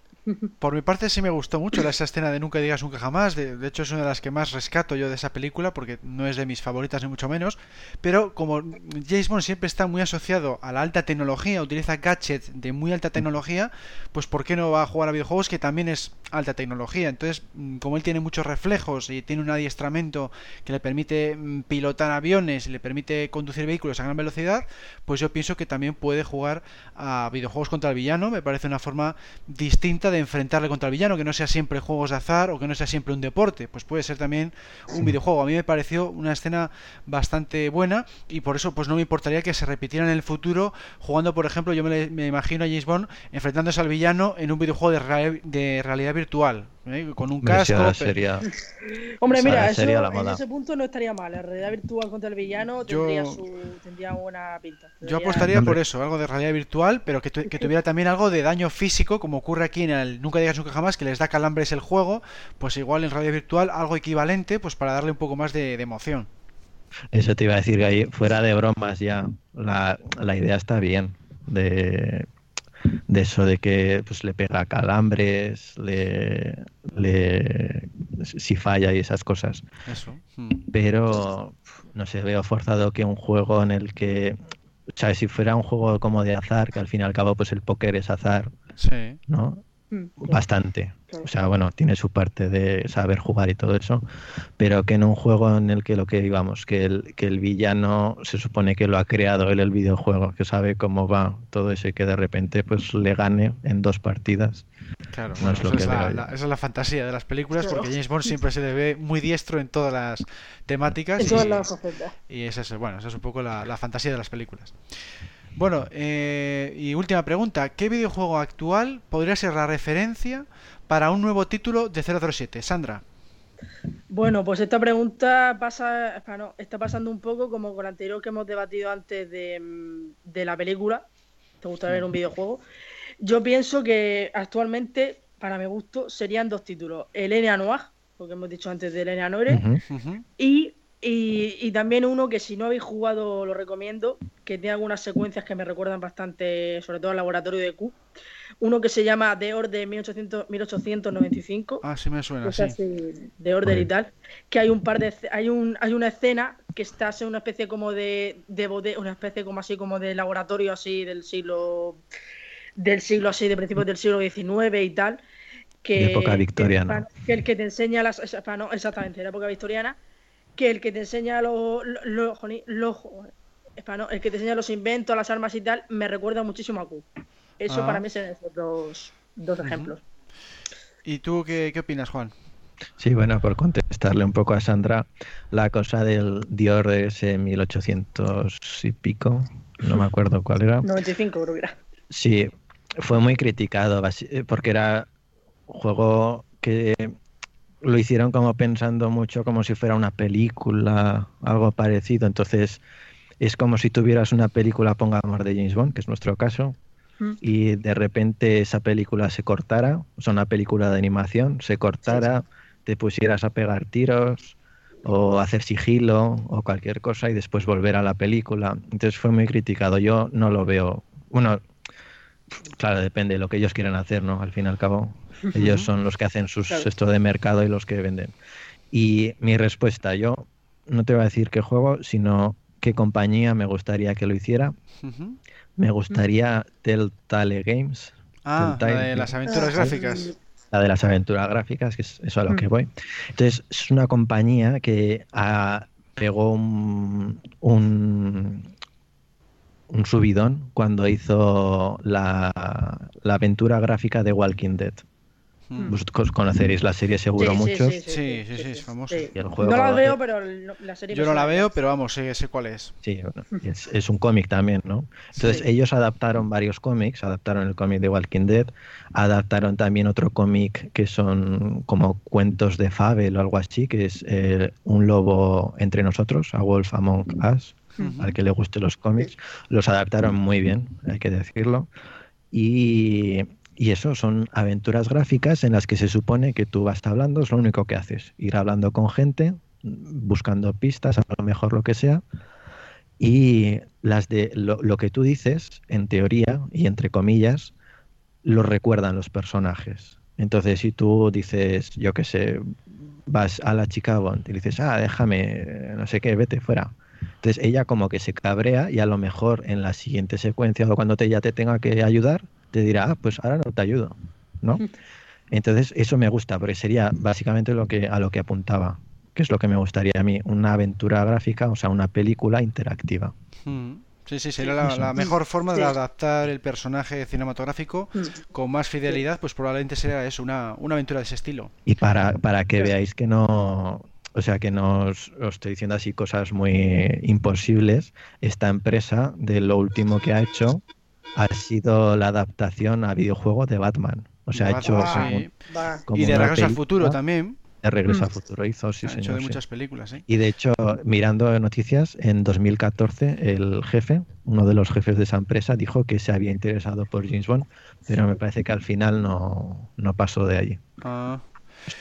Por mi parte sí me gustó mucho esa escena de Nunca digas nunca jamás. De, de hecho es una de las que más rescato yo de esa película porque no es de mis favoritas ni mucho menos. Pero como James Bond siempre está muy asociado a la alta tecnología, utiliza gadgets de muy alta tecnología, pues ¿por qué no va a jugar a videojuegos que también es alta tecnología? Entonces, mm, como él tiene muchos reflejos y tiene un adiestramiento que le permite mm, pilotar aviones y le permite conducir vehículos a gran velocidad, pues yo pienso que también puede jugar a videojuegos contra el villano. Me parece una forma distinta de enfrentarle contra el villano, que no sea siempre juegos de azar o que no sea siempre un deporte, pues puede ser también un videojuego. A mí me pareció una escena bastante buena y por eso pues no me importaría que se repitiera en el futuro jugando, por ejemplo, yo me, imagino a James Bond enfrentándose al villano en un videojuego de, real- de realidad virtual, ¿eh? con un casco. sería <laughs> Hombre, mira, eso, sería la en ese punto no estaría mal. La realidad virtual contra el villano Yo- tendría, su, tendría buena pinta. Yo apostaría Hombre. por eso, algo de realidad virtual, pero que, tu- que tuviera también algo de daño físico, como ocurre aquí en el Nunca digas nunca jamás, que les da calambres el juego, pues igual en realidad virtual algo equivalente, pues para darle un poco más de, de emoción. Eso te iba a decir que ahí, fuera de bromas ya, la, la idea está bien. De, de eso de que pues le pega calambres, le, le si falla y esas cosas. Eso. Mm. Pero no sé, veo forzado que un juego en el que, ¿sabes? Si fuera un juego como de azar, que al fin y al cabo pues el póker es azar, Sí. ¿no? Mm, bastante. O sea, bueno, tiene su parte de saber jugar y todo eso, pero que en un juego en el que lo que digamos, que el, que el villano se supone que lo ha creado él el videojuego, que sabe cómo va todo eso y que de repente pues le gane en dos partidas. Claro, No bueno, es lo esa, que es la, veo yo. la- esa es la fantasía de las películas, porque James Bond siempre se le ve muy diestro en todas las temáticas. En todas y- las facetas. Y esa es, bueno, esa es un poco la, la fantasía de las películas. Bueno, eh, y última pregunta. ¿Qué videojuego actual podría ser la referencia para un nuevo título de 007? Sandra. Bueno, pues esta pregunta pasa, está pasando un poco como con la anterior que hemos debatido antes de, mm, de la película. ¿Te gustaría ver un videojuego? Yo pienso que actualmente, para mi gusto, serían dos títulos. El. Noir, porque hemos dicho antes del N.A. Noire, y, y, y también uno que si no habéis jugado lo recomiendo, que tiene algunas secuencias que me recuerdan bastante, sobre todo al laboratorio de Q. Uno que se llama The Order 1800, 1895 Ah, sí me suena, sí. así de orden y tal, que hay un par de hay un hay una escena que está en una especie como de de bode- una especie como así como de laboratorio así del siglo del siglo así de principios del siglo XIX y tal que De época victoriana. que, que el que te enseña las esa- no, exactamente de la época victoriana que el que te enseña los los el que te enseña los inventos las armas y tal me recuerda muchísimo a Q eso Ah. para mí son esos dos dos ejemplos ¿Y tú qué, qué opinas, Juan? Sí, bueno, por contestarle un poco a Sandra, la cosa del Dior de ese 1800 y pico, no me acuerdo cuál era. <laughs> 95 creo que era Sí, fue muy criticado eh, porque era un juego que lo hicieron como pensando mucho como si fuera una película, algo parecido. Entonces es como si tuvieras una película, pongamos, de James Bond, que es nuestro caso, Mm. y de repente esa película se cortara, o sea, una película de animación, se cortara, te pusieras a pegar tiros o hacer sigilo o cualquier cosa y después volver a la película. Entonces fue muy criticado. Yo no lo veo. Bueno, claro, depende de lo que ellos quieran hacer, ¿no? Al fin y al cabo, ellos son los que hacen sus Claro. esto de mercado y los que venden. Y mi respuesta, yo no te voy a decir qué juego, sino qué compañía me gustaría que lo hiciera. Me gustaría Telltale Games, Ah, la de las aventuras Ah, gráficas. la de las aventuras gráficas, que es eso a lo que Mm. voy. Entonces, es una compañía que ah, pegó un, un, un subidón cuando hizo la, la aventura gráfica de Walking Dead. Mm. Vosotros conoceréis la serie seguro Sí, sí, muchos. sí, Sí, sí, sí, es juego- no la veo, pero la serie Yo no la veo, pero vamos, sé, sé cuál es. Sí, bueno, es, es un cómic también, ¿no? Entonces Sí. ellos adaptaron varios cómics, adaptaron el cómic de Walking Dead, adaptaron también otro cómic que son como cuentos de Fable o algo así, que es eh, Un lobo entre nosotros, A Wolf Among Us, Al que le gusten los cómics. Los adaptaron muy bien, hay que decirlo. Y, y eso son aventuras gráficas en las que se supone que tú vas hablando, es lo único que haces, ir hablando con gente, buscando pistas, a lo mejor lo que sea. Y las de lo, lo que tú dices, en teoría y entre comillas, lo recuerdan los personajes. Entonces, si tú dices, yo qué sé, vas a la chica Bond y dices, ah, déjame, no sé qué, vete fuera. Entonces ella como que se cabrea y a lo mejor en la siguiente secuencia o cuando te, ya te tenga que ayudar, te dirá, ah, pues ahora no te ayudo, ¿no? Entonces eso me gusta porque sería básicamente lo que, a lo que apuntaba, que es lo que me gustaría a mí, una aventura gráfica, o sea, una película interactiva. Mm. Sí, sí, sería la, mejor forma de Sí. adaptar el personaje cinematográfico con más fidelidad, pues probablemente sería eso, una, una aventura de ese estilo. Y para, para que veáis que no, o sea, que no os, os estoy diciendo así cosas muy imposibles, esta empresa de lo último que ha hecho ha sido la adaptación a videojuego de Batman. O sea, De ha hecho como- sí. Va. como Y de Regreso al Futuro también. De Regreso Mm. al Futuro hizo, sí, ha hecho señor. de sí. muchas películas, ¿eh? Y de hecho, mirando noticias, en 2014 el jefe, uno de los jefes de esa empresa, dijo que se había interesado por James Bond, pero me parece que al final no, no pasó de allí. Ah,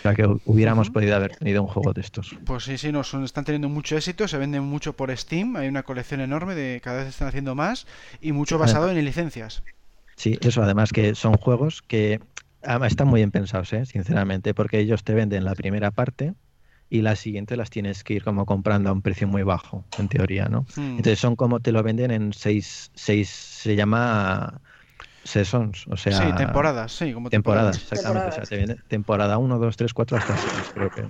sea que hubiéramos podido haber tenido un juego de estos. pues sí, sí, no, son- están teniendo mucho éxito, se venden mucho por Steam, hay una colección enorme de cada vez están haciendo más y mucho basado en licencias. Sí, eso además que son juegos que además, están muy bien pensados, ¿eh? sinceramente, porque ellos te venden la primera parte y la siguiente las tienes que ir como comprando a un precio muy bajo, en teoría, ¿no? Mm. Entonces son como te lo venden en seis, seis se llama Seasons, o sea... Sí, temporadas, sí, como temporadas. exactamente. O sea, te viene temporada 1, 2, 3, 4 hasta 6, creo que...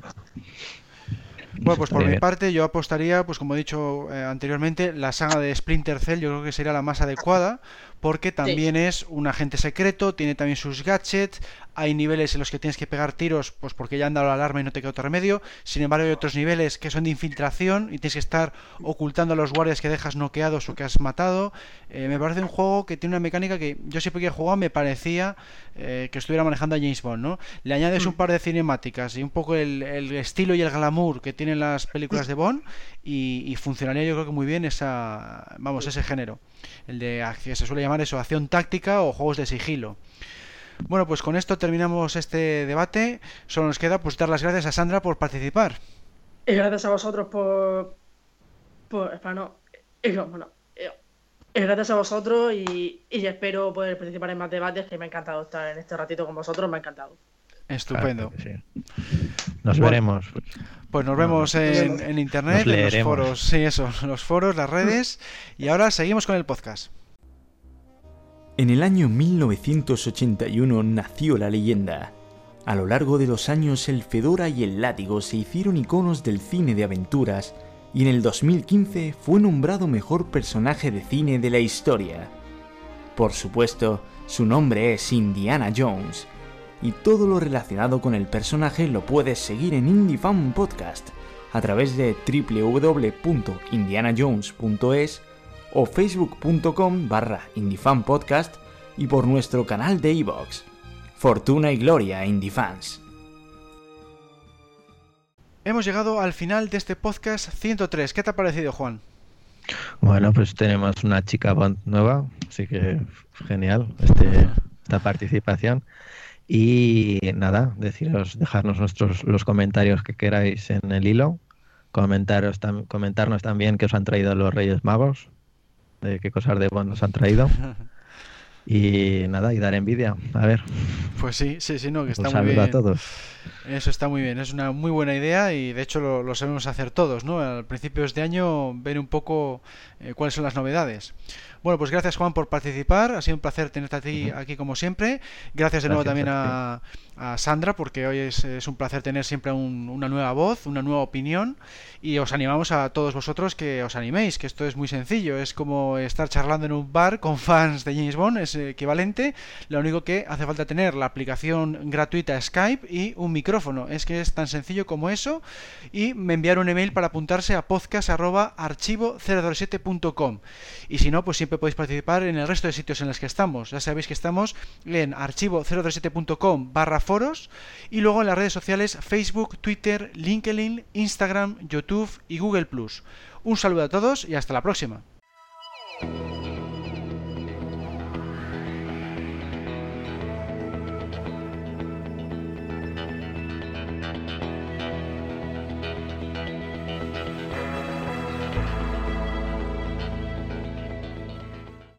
Bueno, pues por mi parte yo apostaría, pues como he dicho eh, anteriormente, la saga de Splinter Cell yo creo que sería la más adecuada porque también es un agente secreto, tiene también sus gadgets, hay niveles en los que tienes que pegar tiros, pues porque ya han dado la alarma y no te queda otro remedio, sin embargo hay otros niveles que son de infiltración y tienes que estar ocultando a los guardias que dejas noqueados o que has matado. Eh, me parece un juego que tiene una mecánica que yo siempre que he jugado me parecía eh, que estuviera manejando a James Bond, ¿no? Le añades un mm. par de cinemáticas y un poco el, estilo y el glamour que tienen las películas de Bond y, y funcionaría yo creo que muy bien esa, vamos, ese género el de que se suele llamar eso, acción táctica o juegos de sigilo. Bueno, pues con esto terminamos este debate. Solo nos queda pues dar las gracias a Sandra por participar. Y gracias a vosotros por... por bueno, bueno, gracias a vosotros y, y, espero poder participar en más debates, que me ha encantado estar en este ratito con vosotros, me ha encantado. Estupendo. Nos veremos. Pues nos vemos en, internet, en los foros, sí, eso, <laughs> los foros, las redes. <laughs> Y ahora seguimos con el podcast. En el año 1981 nació la leyenda. A lo largo de los años el Fedora y el Látigo se hicieron iconos del cine de aventuras y en el 2015 fue nombrado mejor personaje de cine de la historia. Por supuesto, su nombre es Indiana Jones, y todo lo relacionado con el personaje lo puedes seguir en Indie Podcast a través de www.indianajones.es o facebook.com barra Podcast y por nuestro canal de iVoox. Fortuna y Gloria Fans. Hemos llegado al final de este podcast 103. ¿Qué te ha parecido, Juan? Bueno, pues tenemos una chica nueva, así que genial este, esta participación. Y nada, deciros, dejarnos nuestros los comentarios que queráis en el hilo, comentaros comentarnos también qué os han traído los Reyes Magos, de qué cosas de Bond nos han traído. <laughs> Y nada, y dar envidia. A ver. Pues sí, sí, sí, no, que está muy bien. a todos. Eso está muy bien, es una muy buena idea y de hecho lo, lo sabemos hacer todos, ¿no? Al principio de este año ver un poco eh, cuáles son las novedades. Bueno, pues gracias Juan por participar, ha sido un placer tenerte a ti aquí como siempre. Gracias de nuevo también a, a, Sandra porque hoy es, es un placer tener siempre una nueva voz, una nueva opinión. Y os animamos a todos vosotros que os animéis, que esto es muy sencillo, es como estar charlando en un bar con <laughs> fans de James Bond, es equivalente, lo único que hace falta tener la aplicación gratuita Skype y un micrófono, es que es tan sencillo como eso. Y me enviar un email para apuntarse a podcast.archivo027.com y si no, pues siempre podéis participar en el resto de sitios en los que estamos. Ya sabéis que estamos en archivo027.com barra foros y luego en las redes sociales Facebook, Twitter, LinkedIn, Instagram, YouTube y Google ⁇ Un saludo a todos y hasta la próxima.